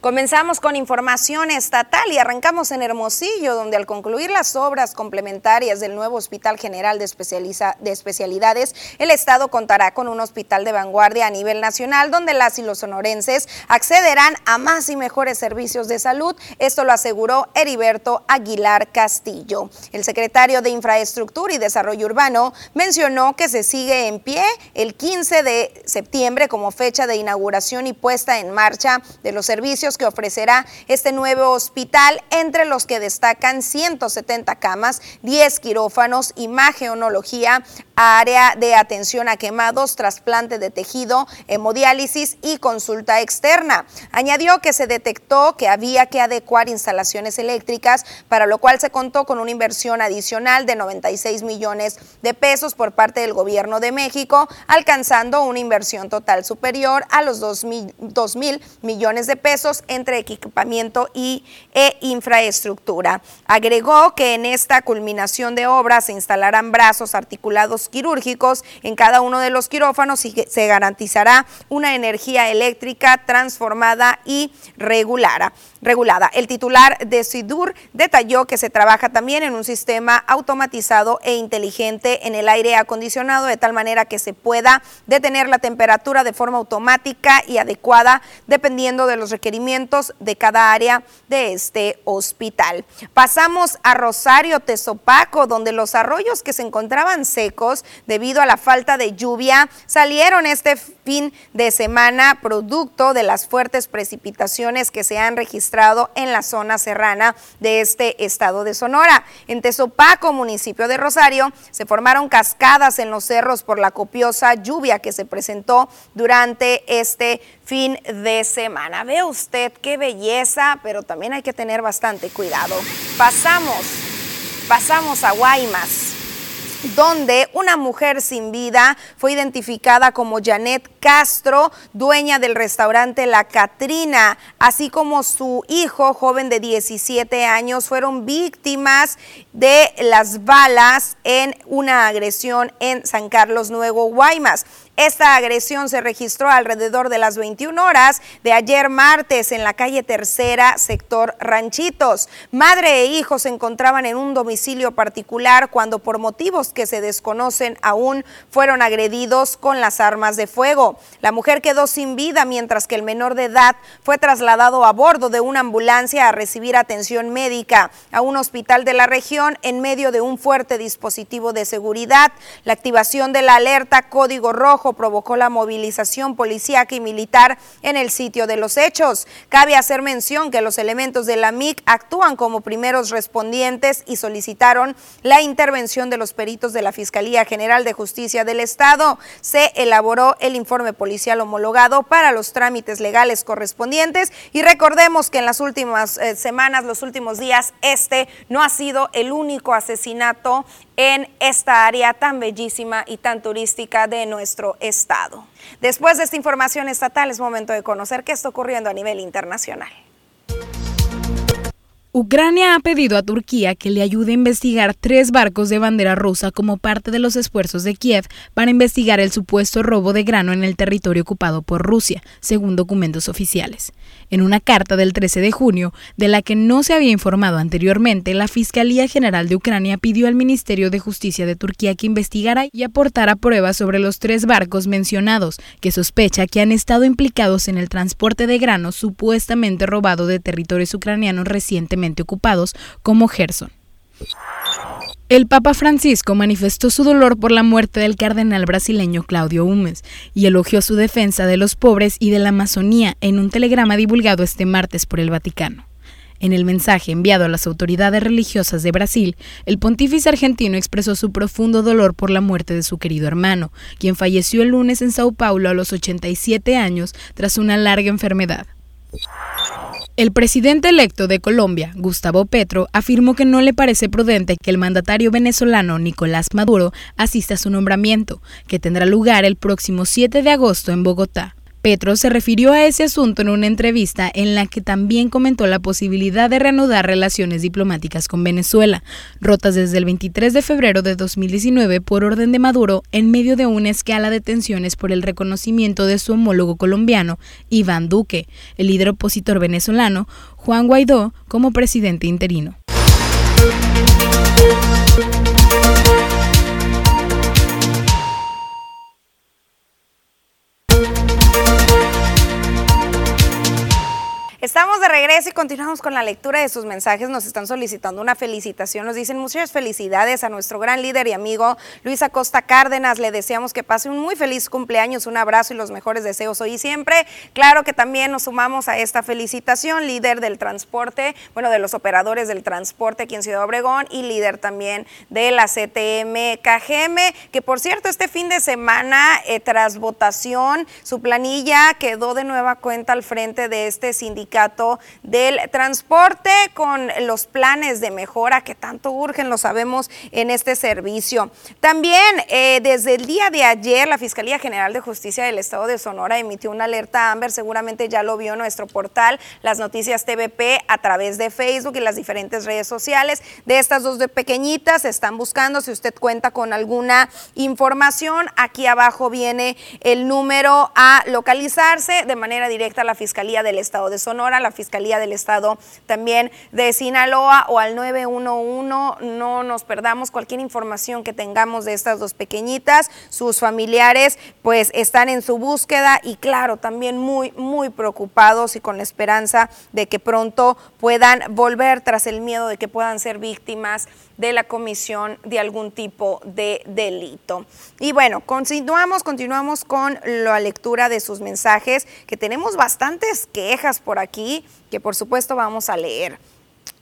Comenzamos con información estatal y arrancamos en Hermosillo, donde al concluir las obras complementarias del nuevo Hospital General de, de, Especialidades, el Estado contará con un hospital de vanguardia a nivel nacional, donde las y los sonorenses accederán a más y mejores servicios de salud. Esto lo aseguró Heriberto Aguilar Castillo. El secretario de Infraestructura y Desarrollo Urbano mencionó que se sigue en pie el 15 de septiembre como fecha de inauguración y puesta en marcha de los servicios que ofrecerá este nuevo hospital, entre los que destacan 170 camas, 10 quirófanos, imagenología, área de atención a quemados, trasplante de tejido, hemodiálisis y consulta externa. Añadió que se detectó que había que adecuar instalaciones eléctricas, para lo cual se contó con una inversión adicional de 96 millones de pesos por parte del gobierno de México, alcanzando una inversión total superior a los 2 mil, millones de pesos entre equipamiento y, e infraestructura. Agregó que en esta culminación de obras se instalarán brazos articulados quirúrgicos en cada uno de los quirófanos y se garantizará una energía eléctrica transformada y regulada regulada. El titular de SIDUR detalló que se trabaja también en un sistema automatizado e inteligente en el aire acondicionado de tal manera que se pueda detener la temperatura de forma automática y adecuada dependiendo de los requerimientos de cada área de este hospital. Pasamos a Rosario Tezopaco, donde los arroyos que se encontraban secos debido a la falta de lluvia salieron este fin de semana producto de las fuertes precipitaciones que se han registrado en la zona serrana de este estado de Sonora. En Tezopaco, municipio de Rosario, se formaron cascadas en los cerros por la copiosa lluvia que se presentó durante este fin de semana. Ve usted qué belleza, pero también hay que tener bastante cuidado. Pasamos, pasamos a Guaymas donde una mujer sin vida fue identificada como Janet Castro, dueña del restaurante La Catrina, así como su hijo, joven de 17 años, fueron víctimas de las balas en una agresión en San Carlos Nuevo, Guaymas. Esta agresión se registró alrededor de las 21 horas de ayer martes en la calle Tercera, sector Ranchitos. Madre e hijo se encontraban en un domicilio particular cuando por motivos que se desconocen aún fueron agredidos con las armas de fuego. La mujer quedó sin vida mientras que el menor de edad fue trasladado a bordo de una ambulancia a recibir atención médica a un hospital de la región en medio de un fuerte dispositivo de seguridad. La activación de la alerta Código Rojo provocó la movilización policíaca y militar en el sitio de los hechos. Cabe hacer mención que los elementos de la MIC actúan como primeros respondientes y solicitaron la intervención de los peritos de la Fiscalía General de Justicia del Estado. Se elaboró el informe policial homologado para los trámites legales correspondientes y recordemos que en las últimas eh, semanas, los últimos días, este no ha sido el único asesinato en esta área tan bellísima y tan turística de nuestro estado. Después de esta información estatal es momento de conocer qué está ocurriendo a nivel internacional. Ucrania ha pedido a Turquía que le ayude a investigar tres barcos de bandera rusa como parte de los esfuerzos de Kiev para investigar el supuesto robo de grano en el territorio ocupado por Rusia, según documentos oficiales. En una carta del 13 de junio, de la que no se había informado anteriormente, la Fiscalía General de Ucrania pidió al Ministerio de Justicia de Turquía que investigara y aportara pruebas sobre los tres barcos mencionados, que sospecha que han estado implicados en el transporte de grano supuestamente robado de territorios ucranianos recientemente ocupados como Gerson. El Papa Francisco manifestó su dolor por la muerte del cardenal brasileño Claudio Humes y elogió su defensa de los pobres y de la Amazonía en un telegrama divulgado este martes por el Vaticano. En el mensaje enviado a las autoridades religiosas de Brasil, el pontífice argentino expresó su profundo dolor por la muerte de su querido hermano, quien falleció el lunes en Sao Paulo a los 87 años tras una larga enfermedad. El presidente electo de Colombia, Gustavo Petro, afirmó que no le parece prudente que el mandatario venezolano Nicolás Maduro asista a su nombramiento, que tendrá lugar el próximo 7 de agosto en Bogotá. Petro se refirió a ese asunto en una entrevista en la que también comentó la posibilidad de reanudar relaciones diplomáticas con Venezuela, rotas desde el 23 de febrero de 2019 por orden de Maduro en medio de una escala de tensiones por el reconocimiento de su homólogo colombiano, Iván Duque, el líder opositor venezolano, Juan Guaidó, como presidente interino. Estamos de regreso y continuamos con la lectura de sus mensajes. Nos están solicitando una felicitación. Nos dicen muchas felicidades a nuestro gran líder y amigo Luis Acosta Cárdenas. Le deseamos que pase un muy feliz cumpleaños, un abrazo y los mejores deseos hoy y siempre. Claro que también nos sumamos a esta felicitación, líder del transporte, bueno, de los operadores del transporte aquí en Ciudad Obregón y líder también de la CTM KGM, que por cierto este fin de semana, eh, tras votación, su planilla quedó de nueva cuenta al frente de este sindicato del Transporte con los planes de mejora que tanto urgen, lo sabemos, en este servicio. También eh, desde el día de ayer la Fiscalía General de Justicia del Estado de Sonora emitió una alerta Amber, seguramente ya lo vio nuestro portal, las noticias TVP a través de Facebook y las diferentes redes sociales. De estas dos de pequeñitas están buscando, si usted cuenta con alguna información, aquí abajo viene el número a localizarse de manera directa a la Fiscalía del Estado de Sonora a la Fiscalía del Estado también de Sinaloa o al 911. No nos perdamos cualquier información que tengamos de estas dos pequeñitas. Sus familiares pues están en su búsqueda y claro, también muy, muy preocupados y con la esperanza de que pronto puedan volver tras el miedo de que puedan ser víctimas de la comisión de algún tipo de delito. Y bueno, continuamos, continuamos con la lectura de sus mensajes, que tenemos bastantes quejas por aquí, que por supuesto vamos a leer.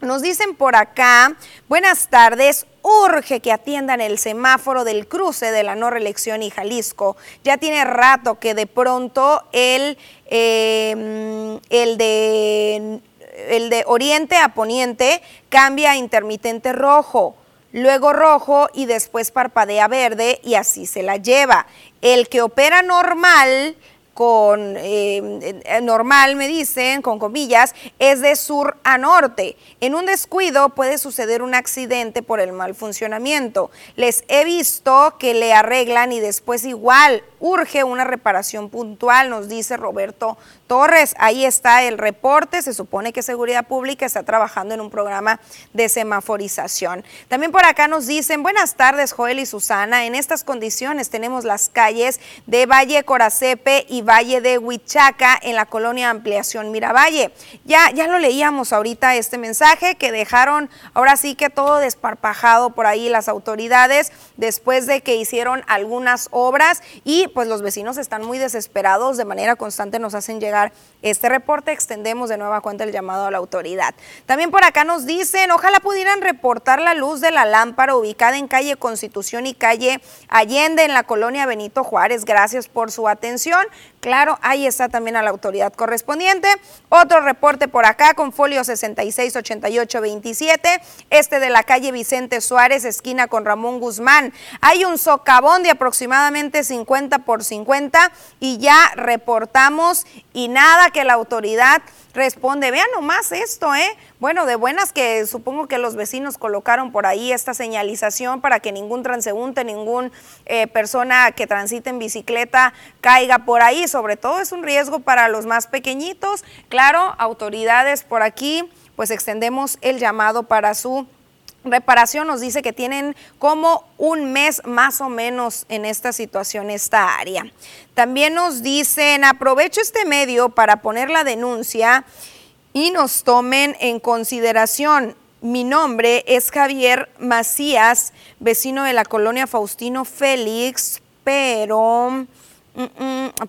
Nos dicen por acá, buenas tardes, urge que atiendan el semáforo del cruce de la no reelección y Jalisco. Ya tiene rato que de pronto el, em, el, de, el de oriente a poniente cambia a intermitente rojo luego rojo y después parpadea verde y así se la lleva. El que opera normal con eh, normal, me dicen, con comillas, es de sur a norte. En un descuido puede suceder un accidente por el mal funcionamiento. Les he visto que le arreglan y después igual urge una reparación puntual, nos dice Roberto Torres. Ahí está el reporte. Se supone que Seguridad Pública está trabajando en un programa de semaforización. También por acá nos dicen, buenas tardes Joel y Susana. En estas condiciones tenemos las calles de Valle Coracepe y Valle de Huichaca en la colonia Ampliación Miravalle. Ya, ya lo leíamos ahorita este mensaje que dejaron ahora sí que todo desparpajado por ahí las autoridades después de que hicieron algunas obras y pues los vecinos están muy desesperados, de manera constante nos hacen llegar chegar este reporte, extendemos de nueva cuenta el llamado a la autoridad. También por acá nos dicen, ojalá pudieran reportar la luz de la lámpara ubicada en calle Constitución y calle Allende en la colonia Benito Juárez. Gracias por su atención. Claro, ahí está también a la autoridad correspondiente. Otro reporte por acá con folio 668827, este de la calle Vicente Suárez, esquina con Ramón Guzmán. Hay un socavón de aproximadamente 50 por 50 y ya reportamos y nada que la autoridad responde. Vean nomás esto, ¿eh? Bueno, de buenas que supongo que los vecinos colocaron por ahí esta señalización para que ningún transeúnte, ningún eh, persona que transite en bicicleta caiga por ahí. Sobre todo es un riesgo para los más pequeñitos. Claro, autoridades por aquí, pues extendemos el llamado para su reparación nos dice que tienen como un mes más o menos en esta situación, esta área. También nos dicen, aprovecho este medio para poner la denuncia y nos tomen en consideración. Mi nombre es Javier Macías, vecino de la colonia Faustino Félix, pero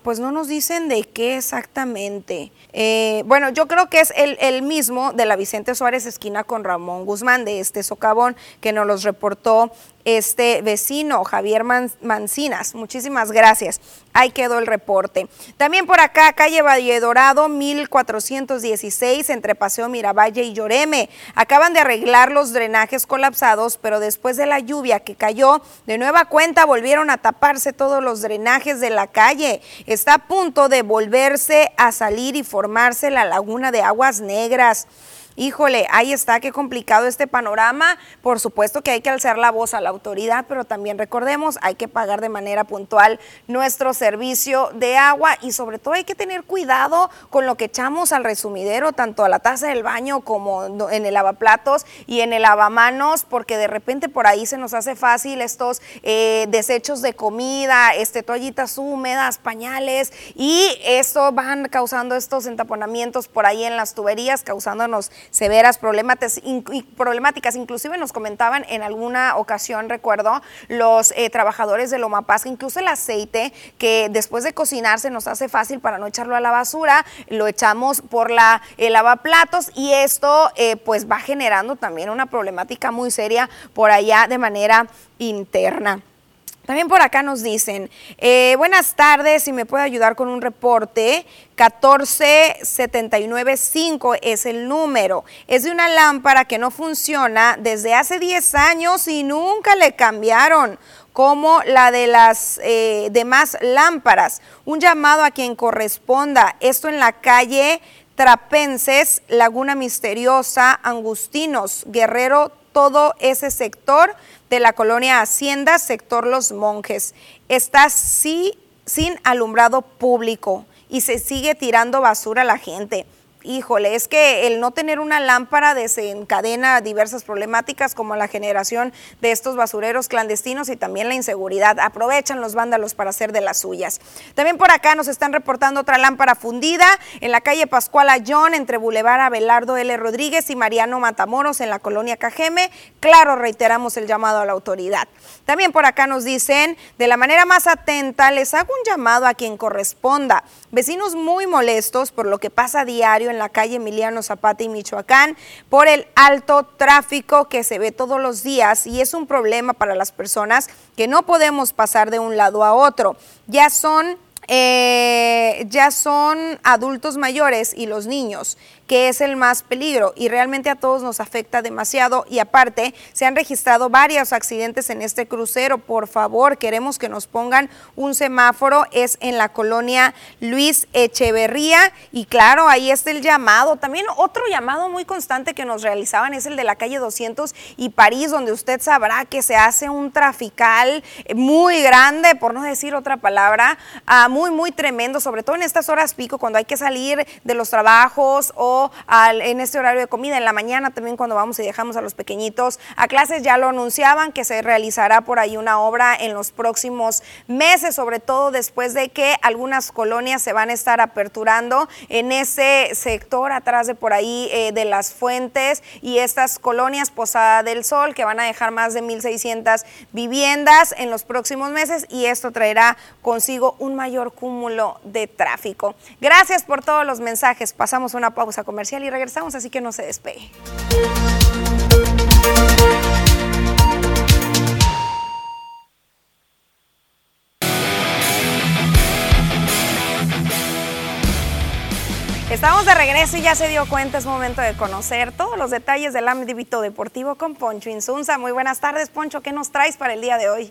pues no nos dicen de qué exactamente. Eh, bueno, yo creo que es el, mismo de la Vicente Suárez esquina con Ramón Guzmán, de este socavón que nos los reportó este vecino, Javier Mancinas. Muchísimas gracias. Ahí quedó el reporte. También por acá, calle Valle Dorado, 1416, entre Paseo Miravalle y Lloreme. Acaban de arreglar los drenajes colapsados, pero después de la lluvia que cayó, de nueva cuenta volvieron a taparse todos los drenajes de la calle. Está a punto de volverse a salir y formarse la laguna de aguas negras. Híjole, ahí está, qué complicado este panorama. Por supuesto que hay que alzar la voz a la autoridad, pero también recordemos, hay que pagar de manera puntual nuestro servicio de agua y sobre todo hay que tener cuidado con lo que echamos al resumidero, tanto a la taza del baño como en el lavaplatos y en el lavamanos, porque de repente por ahí se nos hace fácil estos eh, desechos de comida, este, toallitas húmedas, pañales y esto van causando estos entaponamientos por ahí en las tuberías, causándonos severas problemáticas. Inclusive nos comentaban en alguna ocasión, recuerdo, los eh, trabajadores de Loma Paz, incluso el aceite que después de cocinarse nos hace fácil para no echarlo a la basura, lo echamos por la el lavaplatos y esto eh, pues va generando también una problemática muy seria por allá de manera interna. También por acá nos dicen, eh, buenas tardes, si me puede ayudar con un reporte, 14795 es el número. Es de una lámpara que no funciona desde hace 10 años y nunca le cambiaron como la de las eh, demás lámparas. Un llamado a quien corresponda. Esto en la calle Trapenses, Laguna Misteriosa, Angustinos, Guerrero, todo ese sector de la colonia Hacienda, sector Los Monjes. Está sí, sin alumbrado público y se sigue tirando basura a la gente. Híjole, es que el no tener una lámpara desencadena diversas problemáticas como la generación de estos basureros clandestinos y también la inseguridad. Aprovechan los vándalos para hacer de las suyas. También por acá nos están reportando otra lámpara fundida en la calle Pascual Ayón entre Boulevard Abelardo L. Rodríguez y Mariano Matamoros en la colonia Cajeme. Claro, reiteramos el llamado a la autoridad. También por acá nos dicen, de la manera más atenta, les hago un llamado a quien corresponda. Vecinos muy molestos por lo que pasa diario en la calle Emiliano Zapata y Michoacán, por el alto tráfico que se ve todos los días y es un problema para las personas que no podemos pasar de un lado a otro. Ya son eh, ya son adultos mayores y los niños que es el más peligro y realmente a todos nos afecta demasiado y aparte se han registrado varios accidentes en este crucero. Por favor, queremos que nos pongan un semáforo, es en la colonia Luis Echeverría y claro, ahí está el llamado. También otro llamado muy constante que nos realizaban es el de la calle 200 y París, donde usted sabrá que se hace un trafical muy grande, por no decir otra palabra, ah, muy, muy tremendo, sobre todo en estas horas pico, cuando hay que salir de los trabajos o en este horario de comida. En la mañana también cuando vamos y dejamos a los pequeñitos a clases ya lo anunciaban que se realizará por ahí una obra en los próximos meses, sobre todo después de que algunas colonias se van a estar aperturando en ese sector atrás de por ahí eh, de las fuentes y estas colonias Posada del Sol que van a dejar más de 1.600 viviendas en los próximos meses y esto traerá consigo un mayor cúmulo de tráfico. Gracias por todos los mensajes. Pasamos una pausa comercial y regresamos, así que no se despegue. Estamos de regreso y ya se dio cuenta, es momento de conocer todos los detalles del ámbito deportivo con Poncho Insunza. Muy buenas tardes, Poncho, ¿qué nos traes para el día de hoy?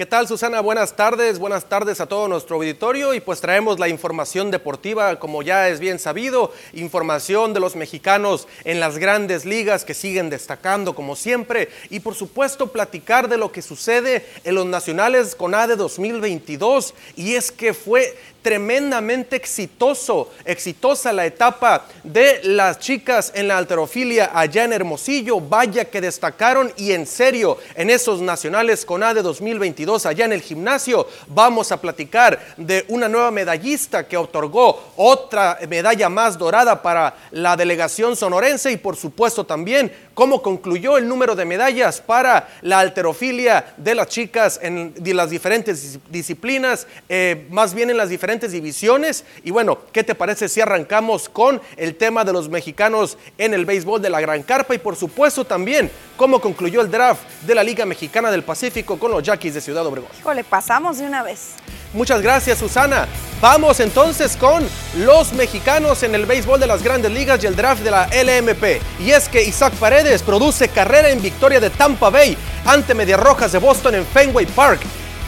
¿Qué tal Susana? Buenas tardes, buenas tardes a todo nuestro auditorio y pues traemos la información deportiva como ya es bien sabido, información de los mexicanos en las grandes ligas que siguen destacando como siempre y por supuesto platicar de lo que sucede en los nacionales con ADE 2022 y es que fue tremendamente exitoso, exitosa la etapa de las chicas en la alterofilia allá en Hermosillo. Vaya que destacaron y en serio en esos nacionales con ADE 2022 allá en el gimnasio. Vamos a platicar de una nueva medallista que otorgó otra medalla más dorada para la delegación sonorense y por supuesto también cómo concluyó el número de medallas para la alterofilia de las chicas en las diferentes disciplinas, eh, más bien en las diferentes divisiones. Y bueno, ¿qué te parece si arrancamos con el tema de los mexicanos en el béisbol de la Gran Carpa y por supuesto también cómo concluyó el draft de la Liga Mexicana del Pacífico con los Yaquis de Ciudad Obregón? Híjole, pasamos de una vez. Muchas gracias, Susana. Vamos entonces con los mexicanos en el béisbol de las grandes ligas y el draft de la LMP. Y es que Isaac Paredes produce carrera en victoria de Tampa Bay ante Medias Rojas de Boston en Fenway Park.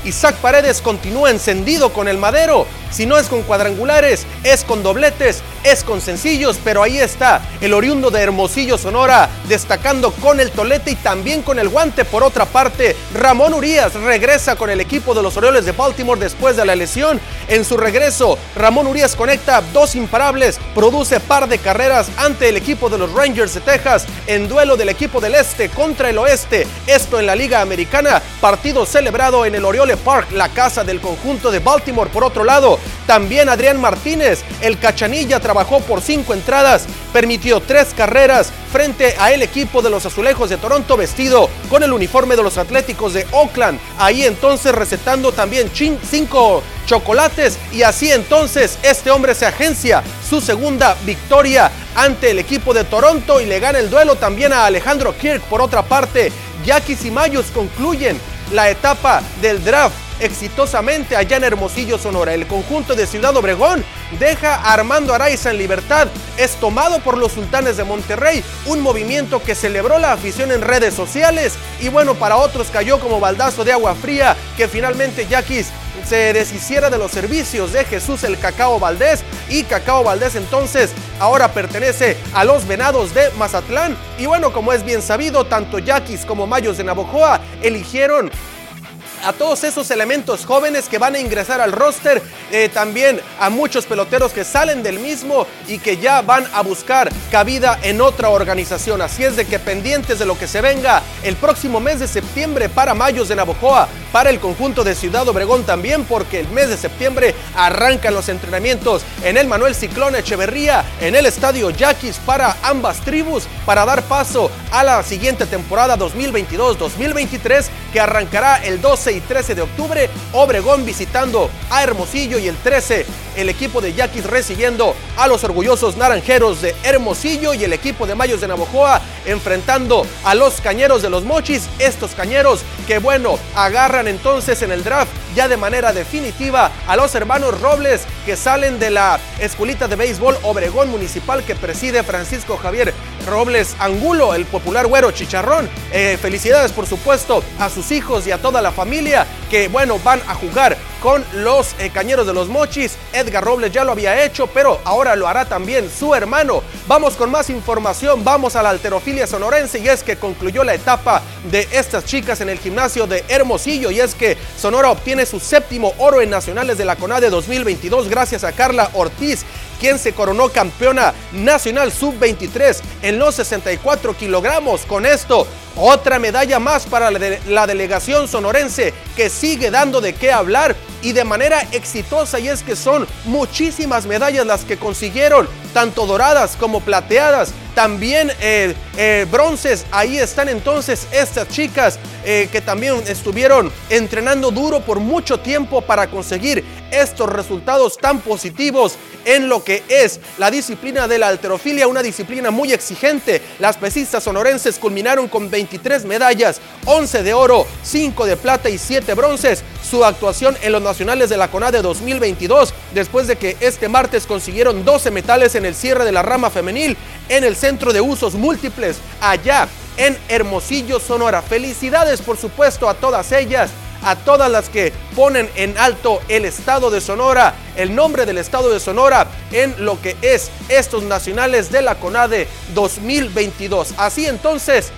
Isaac Paredes continúa encendido con el madero si no es con cuadrangulares, es con dobletes, es con sencillos, pero ahí está el oriundo de Hermosillo, Sonora, destacando con el tolete y también con el guante. Por otra parte, Ramón Urias regresa con el equipo de los Orioles de Baltimore después de la lesión. En su regreso, Ramón Urias conecta dos imparables, produce par de carreras ante el equipo de los Rangers de Texas en duelo del equipo del Este contra el Oeste. Esto en la Liga Americana, partido celebrado en el Oriole Park, la casa del conjunto de Baltimore. Por otro lado, también Adrián Martínez, el Cachanilla, trabajó por cinco entradas, permitió tres carreras frente a el equipo de los Azulejos de Toronto vestido con el uniforme de los Atléticos de Oakland. Ahí entonces recetando también cinco chocolates y así entonces este hombre se agencia su segunda victoria ante el equipo de Toronto y le gana el duelo también a Alejandro Kirk. Por otra parte, Yaquis y Mayos concluyen la etapa del draft exitosamente allá en Hermosillo, Sonora. El conjunto de Ciudad Obregón deja a Armando Araiza en libertad. Es tomado por los sultanes de Monterrey, un movimiento que celebró la afición en redes sociales y bueno, para otros cayó como baldazo de agua fría que finalmente Yaquis se deshiciera de los servicios de Jesús el Cacao Valdés y Cacao Valdés entonces ahora pertenece a los Venados de Mazatlán y bueno, como es bien sabido, tanto Yaquis como Mayos de Navojoa eligieron a todos esos elementos jóvenes que van a ingresar al roster, eh, también a muchos peloteros que salen del mismo y que ya van a buscar cabida en otra organización. Así es de que pendientes de lo que se venga el próximo mes de septiembre para Mayos de Navojoa, para el conjunto de Ciudad Obregón también, porque el mes de septiembre arrancan los entrenamientos en el Manuel Ciclón Echeverría, en el Estadio Yaquis para ambas tribus, para dar paso a la siguiente temporada 2022-2023 que arrancará el 12 y 13 de octubre. Obregón visitando a Hermosillo y el 13 el equipo de Yaquis recibiendo a los orgullosos naranjeros de Hermosillo y el equipo de Mayos de Navojoa enfrentando a los cañeros de los Mochis. Estos cañeros que bueno, agarran entonces en el draft ya de manera definitiva a los hermanos Robles que salen de la escuelita de béisbol Obregón Municipal que preside Francisco Javier Robles Angulo, el popular güero chicharrón. Eh, felicidades por supuesto a sus hijos y a toda la familia que bueno van a jugar con los eh, Cañeros de los Mochis. Edgar Robles ya lo había hecho, pero ahora lo hará también su hermano. Vamos con más información, vamos a la alterofilia sonorense y es que concluyó la etapa de estas chicas en el gimnasio de Hermosillo y es que Sonora obtiene su séptimo oro en nacionales de la CONADE 2022 gracias a Carla Ortiz quien se coronó campeona nacional sub-23 en los 64 kilogramos. Con esto, otra medalla más para la, delegación sonorense que sigue dando de qué hablar y de manera exitosa y es que son muchísimas medallas las que consiguieron, tanto doradas como plateadas, también eh, eh, bronces. Ahí están entonces estas chicas eh, que también estuvieron entrenando duro por mucho tiempo para conseguir estos resultados tan positivos en lo que es la disciplina de la alterofilia, una disciplina muy exigente. Las pesistas sonorenses culminaron con 23 medallas, 11 de oro, 5 de plata y 7 bronces. Su actuación en los nacionales de la CONADE 2022, después de que este martes consiguieron 12 metales en el cierre de la rama femenil en el Centro de Usos Múltiples, allá en Hermosillo, Sonora. Felicidades, por supuesto, a todas ellas a todas las que ponen en alto el estado de Sonora, el nombre del estado de Sonora en lo que es estos nacionales de la CONADE 2022. Así entonces,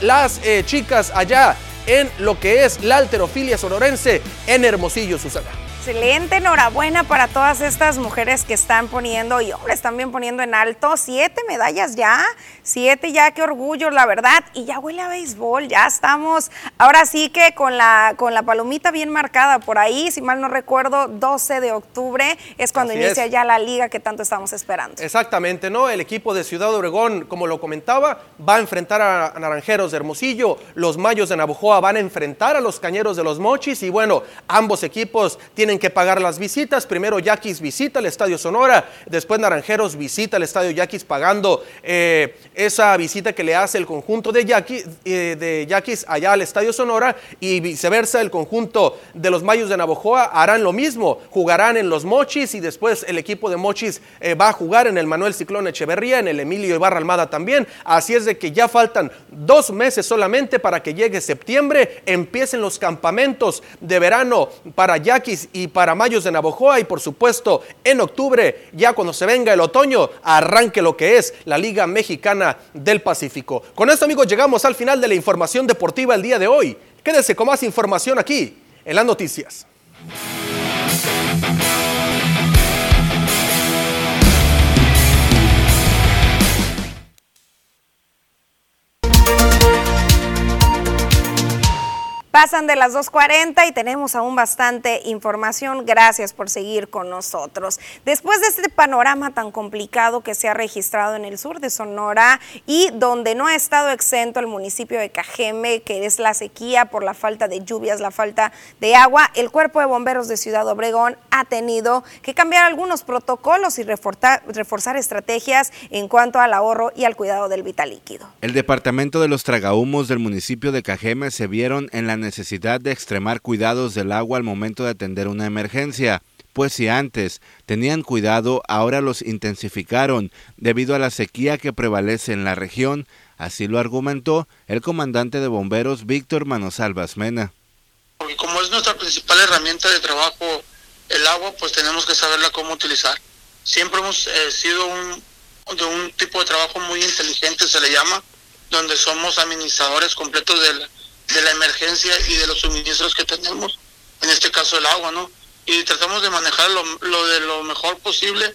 las eh, chicas allá en lo que es la alterofilia sonorense en Hermosillo, Susana. Excelente, enhorabuena para todas estas mujeres que están poniendo y hombres también poniendo en alto. Siete medallas ya, siete ya, qué orgullo, la verdad. Y ya huele a béisbol, ya estamos. Ahora sí que con la, con la palomita bien marcada por ahí, si mal no recuerdo, 12 de octubre es cuando inicia ya la liga que tanto estamos esperando. Exactamente, ¿no? El equipo de Ciudad Obregón, como lo comentaba, va a enfrentar a Naranjeros de Hermosillo. Los Mayos de Nabujoa van a enfrentar a los Cañeros de los Mochis. Y bueno, ambos equipos tienen que pagar las visitas. Primero Yaquis visita el Estadio Sonora, después Naranjeros visita el Estadio Yaquis pagando eh, esa visita que le hace el conjunto de Yaquis, eh, de Yaquis allá al Estadio Sonora y viceversa el conjunto de los Mayos de Navojoa harán lo mismo, jugarán en los Mochis y después el equipo de Mochis eh, va a jugar en el Manuel Ciclón Echeverría, en el Emilio Ibarra Almada también. Así es de que ya faltan dos meses solamente para que llegue septiembre, empiecen los campamentos de verano para Yaquis y y para Mayos de Navojoa y por supuesto en octubre, ya cuando se venga el otoño, arranque lo que es la Liga Mexicana del Pacífico. Con esto amigos llegamos al final de la información deportiva el día de hoy. Quédese con más información aquí en las noticias. Pasan de las 2.40 y tenemos aún bastante información. Gracias por seguir con nosotros. Después de este panorama tan complicado que se ha registrado en el sur de Sonora y donde no ha estado exento el municipio de Cajeme, que es la sequía por la falta de lluvias, la falta de agua, el Cuerpo de Bomberos de Ciudad Obregón ha tenido que cambiar algunos protocolos y reforzar, estrategias en cuanto al ahorro y al cuidado del vital líquido. El departamento de los tragahumos del municipio de Cajeme se vieron en la necesidad de extremar cuidados del agua al momento de atender una emergencia, pues si antes tenían cuidado, ahora los intensificaron debido a la sequía que prevalece en la región, así lo argumentó el comandante de bomberos Víctor Manosalvas Mena. Porque como es nuestra principal herramienta de trabajo el agua, pues tenemos que saberla cómo utilizar. Siempre hemos eh, sido un, de un tipo de trabajo muy inteligente, se le llama, donde somos administradores completos del de la emergencia y de los suministros que tenemos, en este caso el agua, ¿no? Y tratamos de manejar lo, de lo mejor posible,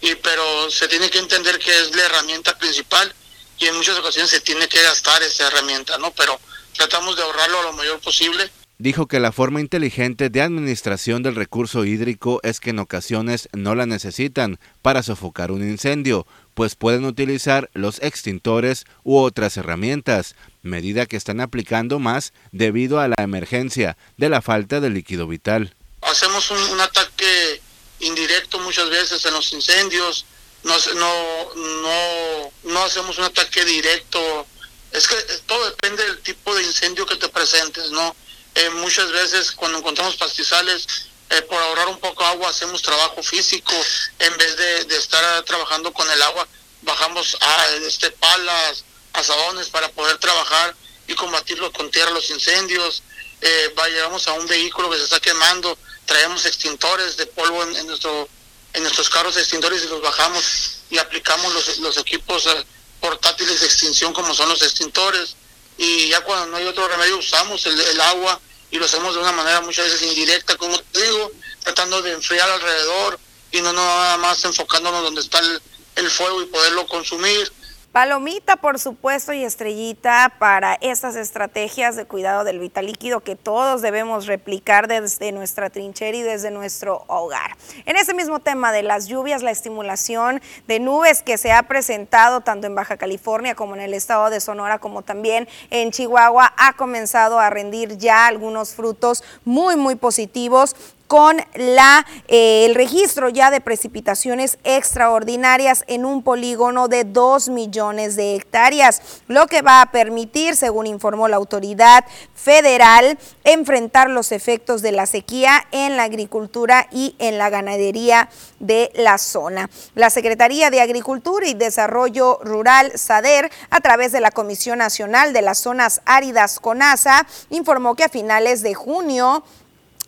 y, pero se tiene que entender que es la herramienta principal y en muchas ocasiones se tiene que gastar esa herramienta, ¿no? Pero tratamos de ahorrarlo lo mayor posible dijo que la forma inteligente de administración del recurso hídrico es que en ocasiones no la necesitan para sofocar un incendio, pues pueden utilizar los extintores u otras herramientas, medida que están aplicando más debido a la emergencia de la falta de líquido vital. Hacemos un, ataque indirecto muchas veces en los incendios, no, no, no, no hacemos un ataque directo, es que todo depende del tipo de incendio que te presentes, ¿no? Eh, muchas veces cuando encontramos pastizales, eh, por ahorrar un poco agua, hacemos trabajo físico en vez de, estar trabajando con el agua. Bajamos a este, palas, asadones para poder trabajar y combatirlo con tierra los incendios. Eh, llevamos a un vehículo que se está quemando, traemos extintores de polvo en, nuestro en nuestros carros extintores y los bajamos y aplicamos los, los equipos eh, portátiles de extinción como son los extintores y ya cuando no hay otro remedio usamos el, agua y lo hacemos de una manera muchas veces indirecta, como te digo, tratando de enfriar alrededor y no nada más enfocándonos donde está el, el fuego y poderlo consumir Palomita, por supuesto, y estrellita para estas estrategias de cuidado del vital líquido que todos debemos replicar desde nuestra trinchera y desde nuestro hogar. En ese mismo tema de las lluvias, la estimulación de nubes que se ha presentado tanto en Baja California como en el estado de Sonora, como también en Chihuahua, ha comenzado a rendir ya algunos frutos muy, muy positivos con eh, el registro ya de precipitaciones extraordinarias en un polígono de 2 millones de hectáreas, lo que va a permitir, según informó la autoridad federal, enfrentar los efectos de la sequía en la agricultura y en la ganadería de la zona. La Secretaría de Agricultura y Desarrollo Rural, SADER, a través de la Comisión Nacional de las Zonas Áridas CONASA, informó que a finales de junio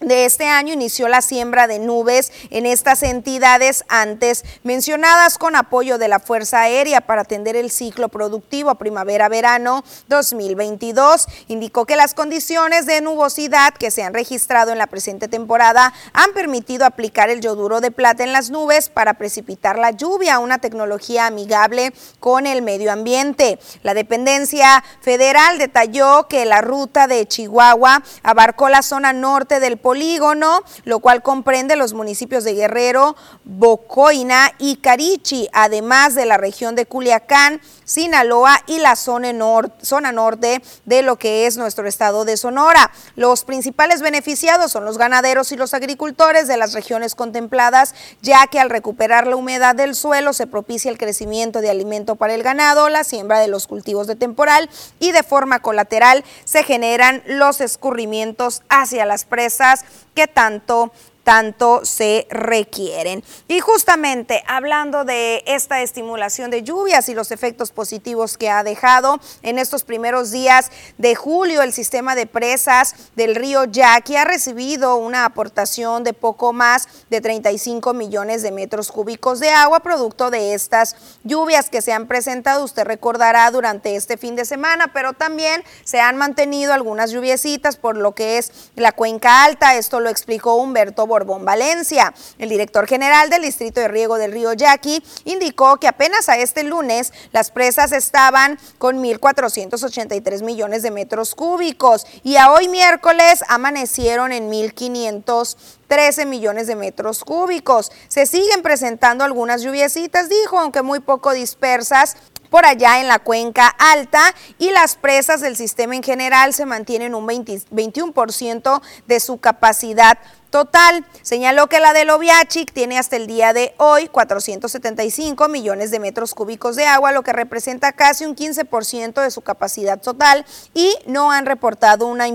de este año inició la siembra de nubes en estas entidades antes mencionadas con apoyo de la Fuerza Aérea para atender el ciclo productivo primavera-verano 2022. Indicó que las condiciones de nubosidad que se han registrado en la presente temporada han permitido aplicar el yoduro de plata en las nubes para precipitar la lluvia, una tecnología amigable con el medio ambiente. La dependencia federal detalló que la ruta de Chihuahua abarcó la zona norte del polígono, lo cual comprende los municipios de Guerrero, Bocoina y Carichi, además de la región de Culiacán, Sinaloa y la zona, norte de lo que es nuestro estado de Sonora. Los principales beneficiados son los ganaderos y los agricultores de las regiones contempladas, ya que al recuperar la humedad del suelo se propicia el crecimiento de alimento para el ganado, la siembra de los cultivos de temporal y de forma colateral se generan los escurrimientos hacia las presas que tanto tanto se requieren. Y justamente hablando de esta estimulación de lluvias y los efectos positivos que ha dejado en estos primeros días de julio, el sistema de presas del río Yaqui ha recibido una aportación de poco más de 35 millones de metros cúbicos de agua producto de estas lluvias que se han presentado, usted recordará, durante este fin de semana, pero también se han mantenido algunas lluviecitas por lo que es la cuenca alta, esto lo explicó Humberto Borbón Valencia. El director general del Distrito de Riego del Río Yaqui indicó que apenas a este lunes las presas estaban con 1.483 millones de metros cúbicos y a hoy miércoles amanecieron en 1.513 millones de metros cúbicos. Se siguen presentando algunas lluviecitas, dijo, aunque muy poco dispersas por allá en la cuenca alta y las presas del sistema en general se mantienen un 21% de su capacidad total. Señaló que la de Loviachic tiene hasta el día de hoy 475 millones de metros cúbicos de agua, lo que representa casi un 15% de su capacidad total y no han reportado una,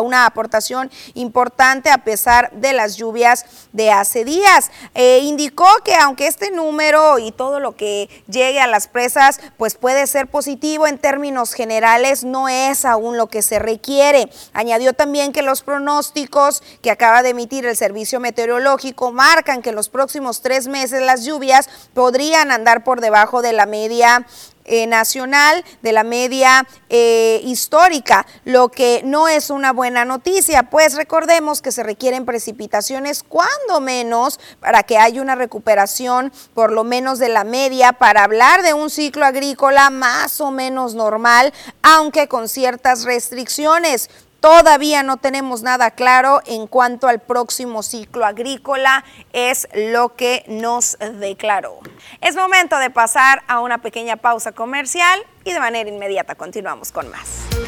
una aportación importante a pesar de las lluvias de hace días. Eh, indicó que aunque este número y todo lo que llegue a las presas pues puede ser positivo en términos generales, no es aún lo que se requiere. Añadió también que los pronósticos que acaba de emitir el Servicio Meteorológico marcan que en los próximos tres meses las lluvias podrían andar por debajo de la media eh, nacional, de la media eh, histórica, lo que no es una buena noticia, pues recordemos que se requieren precipitaciones cuando menos para que haya una recuperación por lo menos de la media para hablar de un ciclo agrícola más o menos normal, aunque con ciertas restricciones. Todavía no tenemos nada claro en cuanto al próximo ciclo agrícola, es lo que nos declaró. Es momento de pasar a una pequeña pausa comercial y de manera inmediata continuamos con más.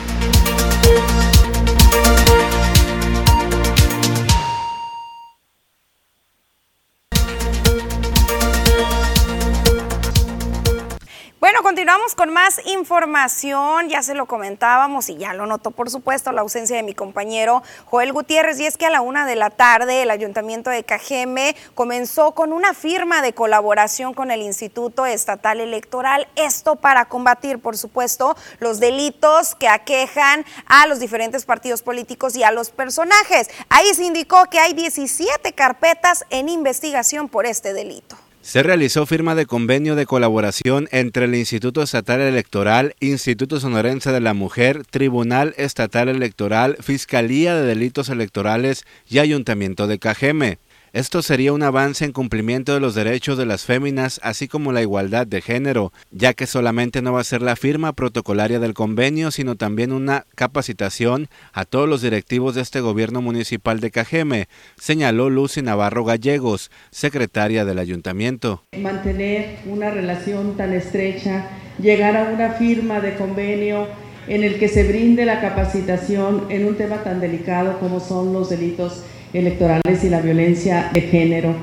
Continuamos con más información, ya se lo comentábamos y ya lo notó por supuesto la ausencia de mi compañero Joel Gutiérrez y es que a la una de la tarde el ayuntamiento de Cajeme comenzó con una firma de colaboración con el Instituto Estatal Electoral, esto para combatir por supuesto los delitos que aquejan a los diferentes partidos políticos y a los personajes. Ahí se indicó que hay 17 carpetas en investigación por este delito. Se realizó firma de convenio de colaboración entre el Instituto Estatal Electoral, Instituto Sonorense de la Mujer, Tribunal Estatal Electoral, Fiscalía de Delitos Electorales y Ayuntamiento de Cajeme. Esto sería un avance en cumplimiento de los derechos de las féminas, así como la igualdad de género, ya que solamente no va a ser la firma protocolaria del convenio, sino también una capacitación a todos los directivos de este gobierno municipal de Cajeme, señaló Lucy Navarro Gallegos, secretaria del ayuntamiento. Mantener una relación tan estrecha, llegar a una firma de convenio en el que se brinde la capacitación en un tema tan delicado como son los delitos electorales y la violencia de género.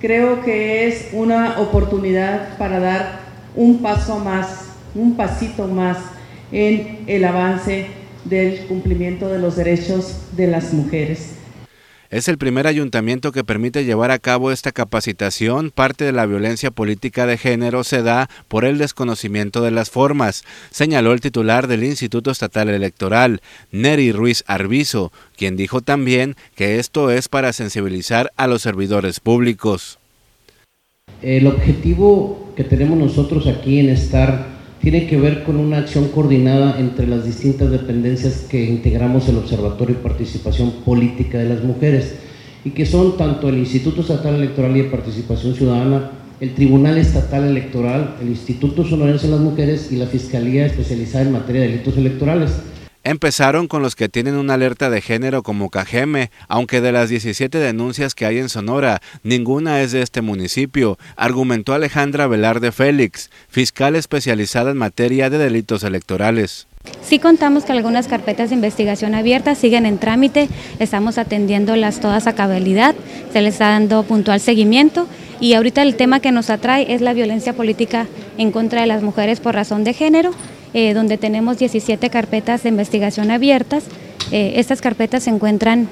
Creo que es una oportunidad para dar un paso más, un pasito más en el avance del cumplimiento de los derechos de las mujeres. Es el primer ayuntamiento que permite llevar a cabo esta capacitación. Parte de la violencia política de género se da por el desconocimiento de las formas, señaló el titular del Instituto Estatal Electoral, Neri Ruiz Arbizo, quien dijo también que esto es para sensibilizar a los servidores públicos. El objetivo que tenemos nosotros aquí en estar tiene que ver con una acción coordinada entre las distintas dependencias que integramos el Observatorio de Participación Política de las Mujeres y que son tanto el Instituto Estatal Electoral y de Participación Ciudadana, el Tribunal Estatal Electoral, el Instituto Sonorense de las Mujeres y la Fiscalía especializada en materia de delitos electorales. Empezaron con los que tienen una alerta de género como Cajeme, aunque de las 17 denuncias que hay en Sonora, ninguna es de este municipio, argumentó Alejandra Velarde Félix, fiscal especializada en materia de delitos electorales. Sí contamos que algunas carpetas de investigación abiertas siguen en trámite, estamos atendiéndolas todas a cabalidad, se les está dando puntual seguimiento y ahorita el tema que nos atrae es la violencia política en contra de las mujeres por razón de género eh, donde tenemos 17 carpetas de investigación abiertas. Eh, estas carpetas se encuentran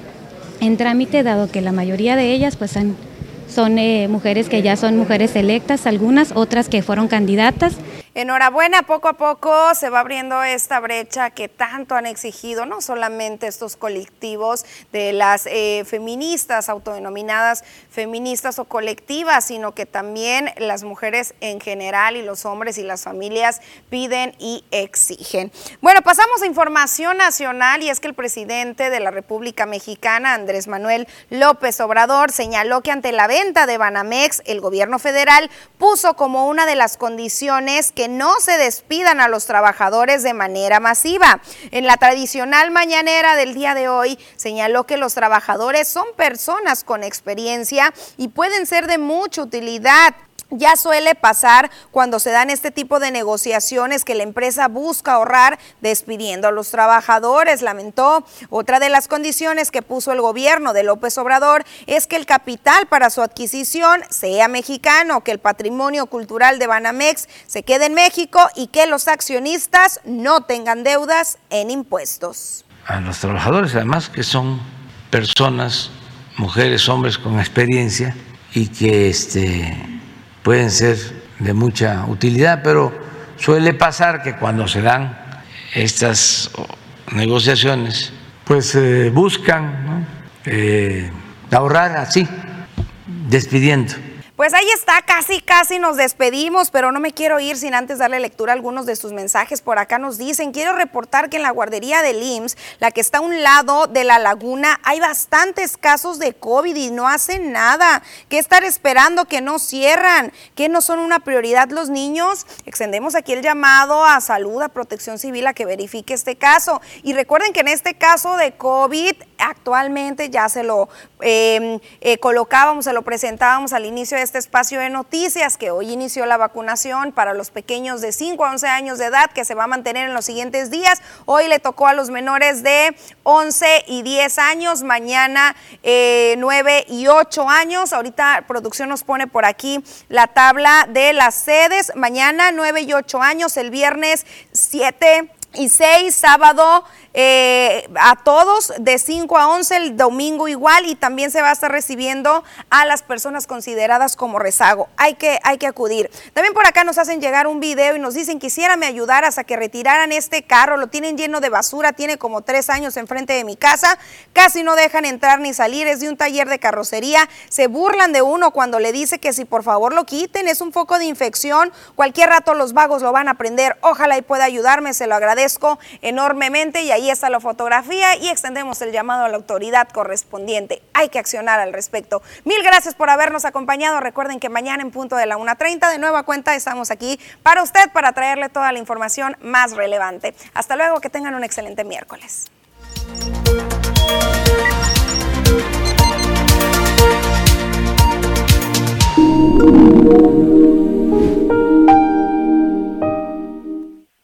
en trámite, dado que la mayoría de ellas pues, son eh, mujeres que ya son mujeres electas, algunas, otras que fueron candidatas Enhorabuena, poco a poco se va abriendo esta brecha que tanto han exigido, no solamente estos colectivos de las eh, feministas, autodenominadas feministas o colectivas, sino que también las mujeres en general y los hombres y las familias piden y exigen. Bueno, pasamos a información nacional y es que el presidente de la República Mexicana, Andrés Manuel López Obrador, señaló que ante la venta de Banamex, el gobierno federal puso como una de las condiciones no se despidan a los trabajadores de manera masiva. En la tradicional mañanera del día de hoy señaló que los trabajadores son personas con experiencia y pueden ser de mucha utilidad ya suele pasar cuando se dan este tipo de negociaciones que la empresa busca ahorrar despidiendo a los trabajadores, lamentó. Otra de las condiciones que puso el gobierno de López Obrador es que el capital para su adquisición sea mexicano, que el patrimonio cultural de Banamex se quede en México y que los accionistas no tengan deudas en impuestos. A los trabajadores, además que son personas, mujeres, hombres con experiencia y que este pueden ser de mucha utilidad, pero suele pasar que cuando se dan estas negociaciones, pues eh, buscan eh, ahorrar así, despidiendo. Pues ahí está, casi, casi nos despedimos, pero no me quiero ir sin antes darle lectura a algunos de sus mensajes. Por acá nos dicen, quiero reportar que en la guardería del IMSS, la que está a un lado de la laguna, hay bastantes casos de COVID y no hacen nada. ¿Qué estar esperando que no cierran? ¿Que no son una prioridad los niños? Extendemos aquí el llamado a salud, a protección civil, a que verifique este caso. Y recuerden que en este caso de COVID, actualmente ya se lo em, eh, colocábamos, se lo presentábamos al inicio de este espacio de noticias, que hoy inició la vacunación para los pequeños de 5 a 11 años de edad, que se va a mantener en los siguientes días. Hoy le tocó a los menores de 11 y 10 años, mañana 9 eh, y 8 años. Ahorita producción nos pone por aquí la tabla de las sedes. Mañana 9 y 8 años, el viernes 7 y 6, sábado eh, a todos de 5 a 11, el domingo igual y también se va a estar recibiendo a las personas consideradas como rezago. Hay que, hay que acudir. También por acá nos hacen llegar un video y nos dicen quisiera me ayudaras a que retiraran este carro, lo tienen lleno de basura, tiene como tres años enfrente de mi casa, casi no dejan entrar ni salir, es de un taller de carrocería, se burlan de uno cuando le dice que si por favor lo quiten, es un foco de infección, cualquier rato los vagos lo van a prender, ojalá y pueda ayudarme, se lo agradezco enormemente y ahí ahí está la fotografía y extendemos el llamado a la autoridad correspondiente. Hay que accionar al respecto. Mil gracias por habernos acompañado. Recuerden que mañana en punto de la 1.30 de nueva cuenta estamos aquí para usted para traerle toda la información más relevante. Hasta luego, que tengan un excelente miércoles.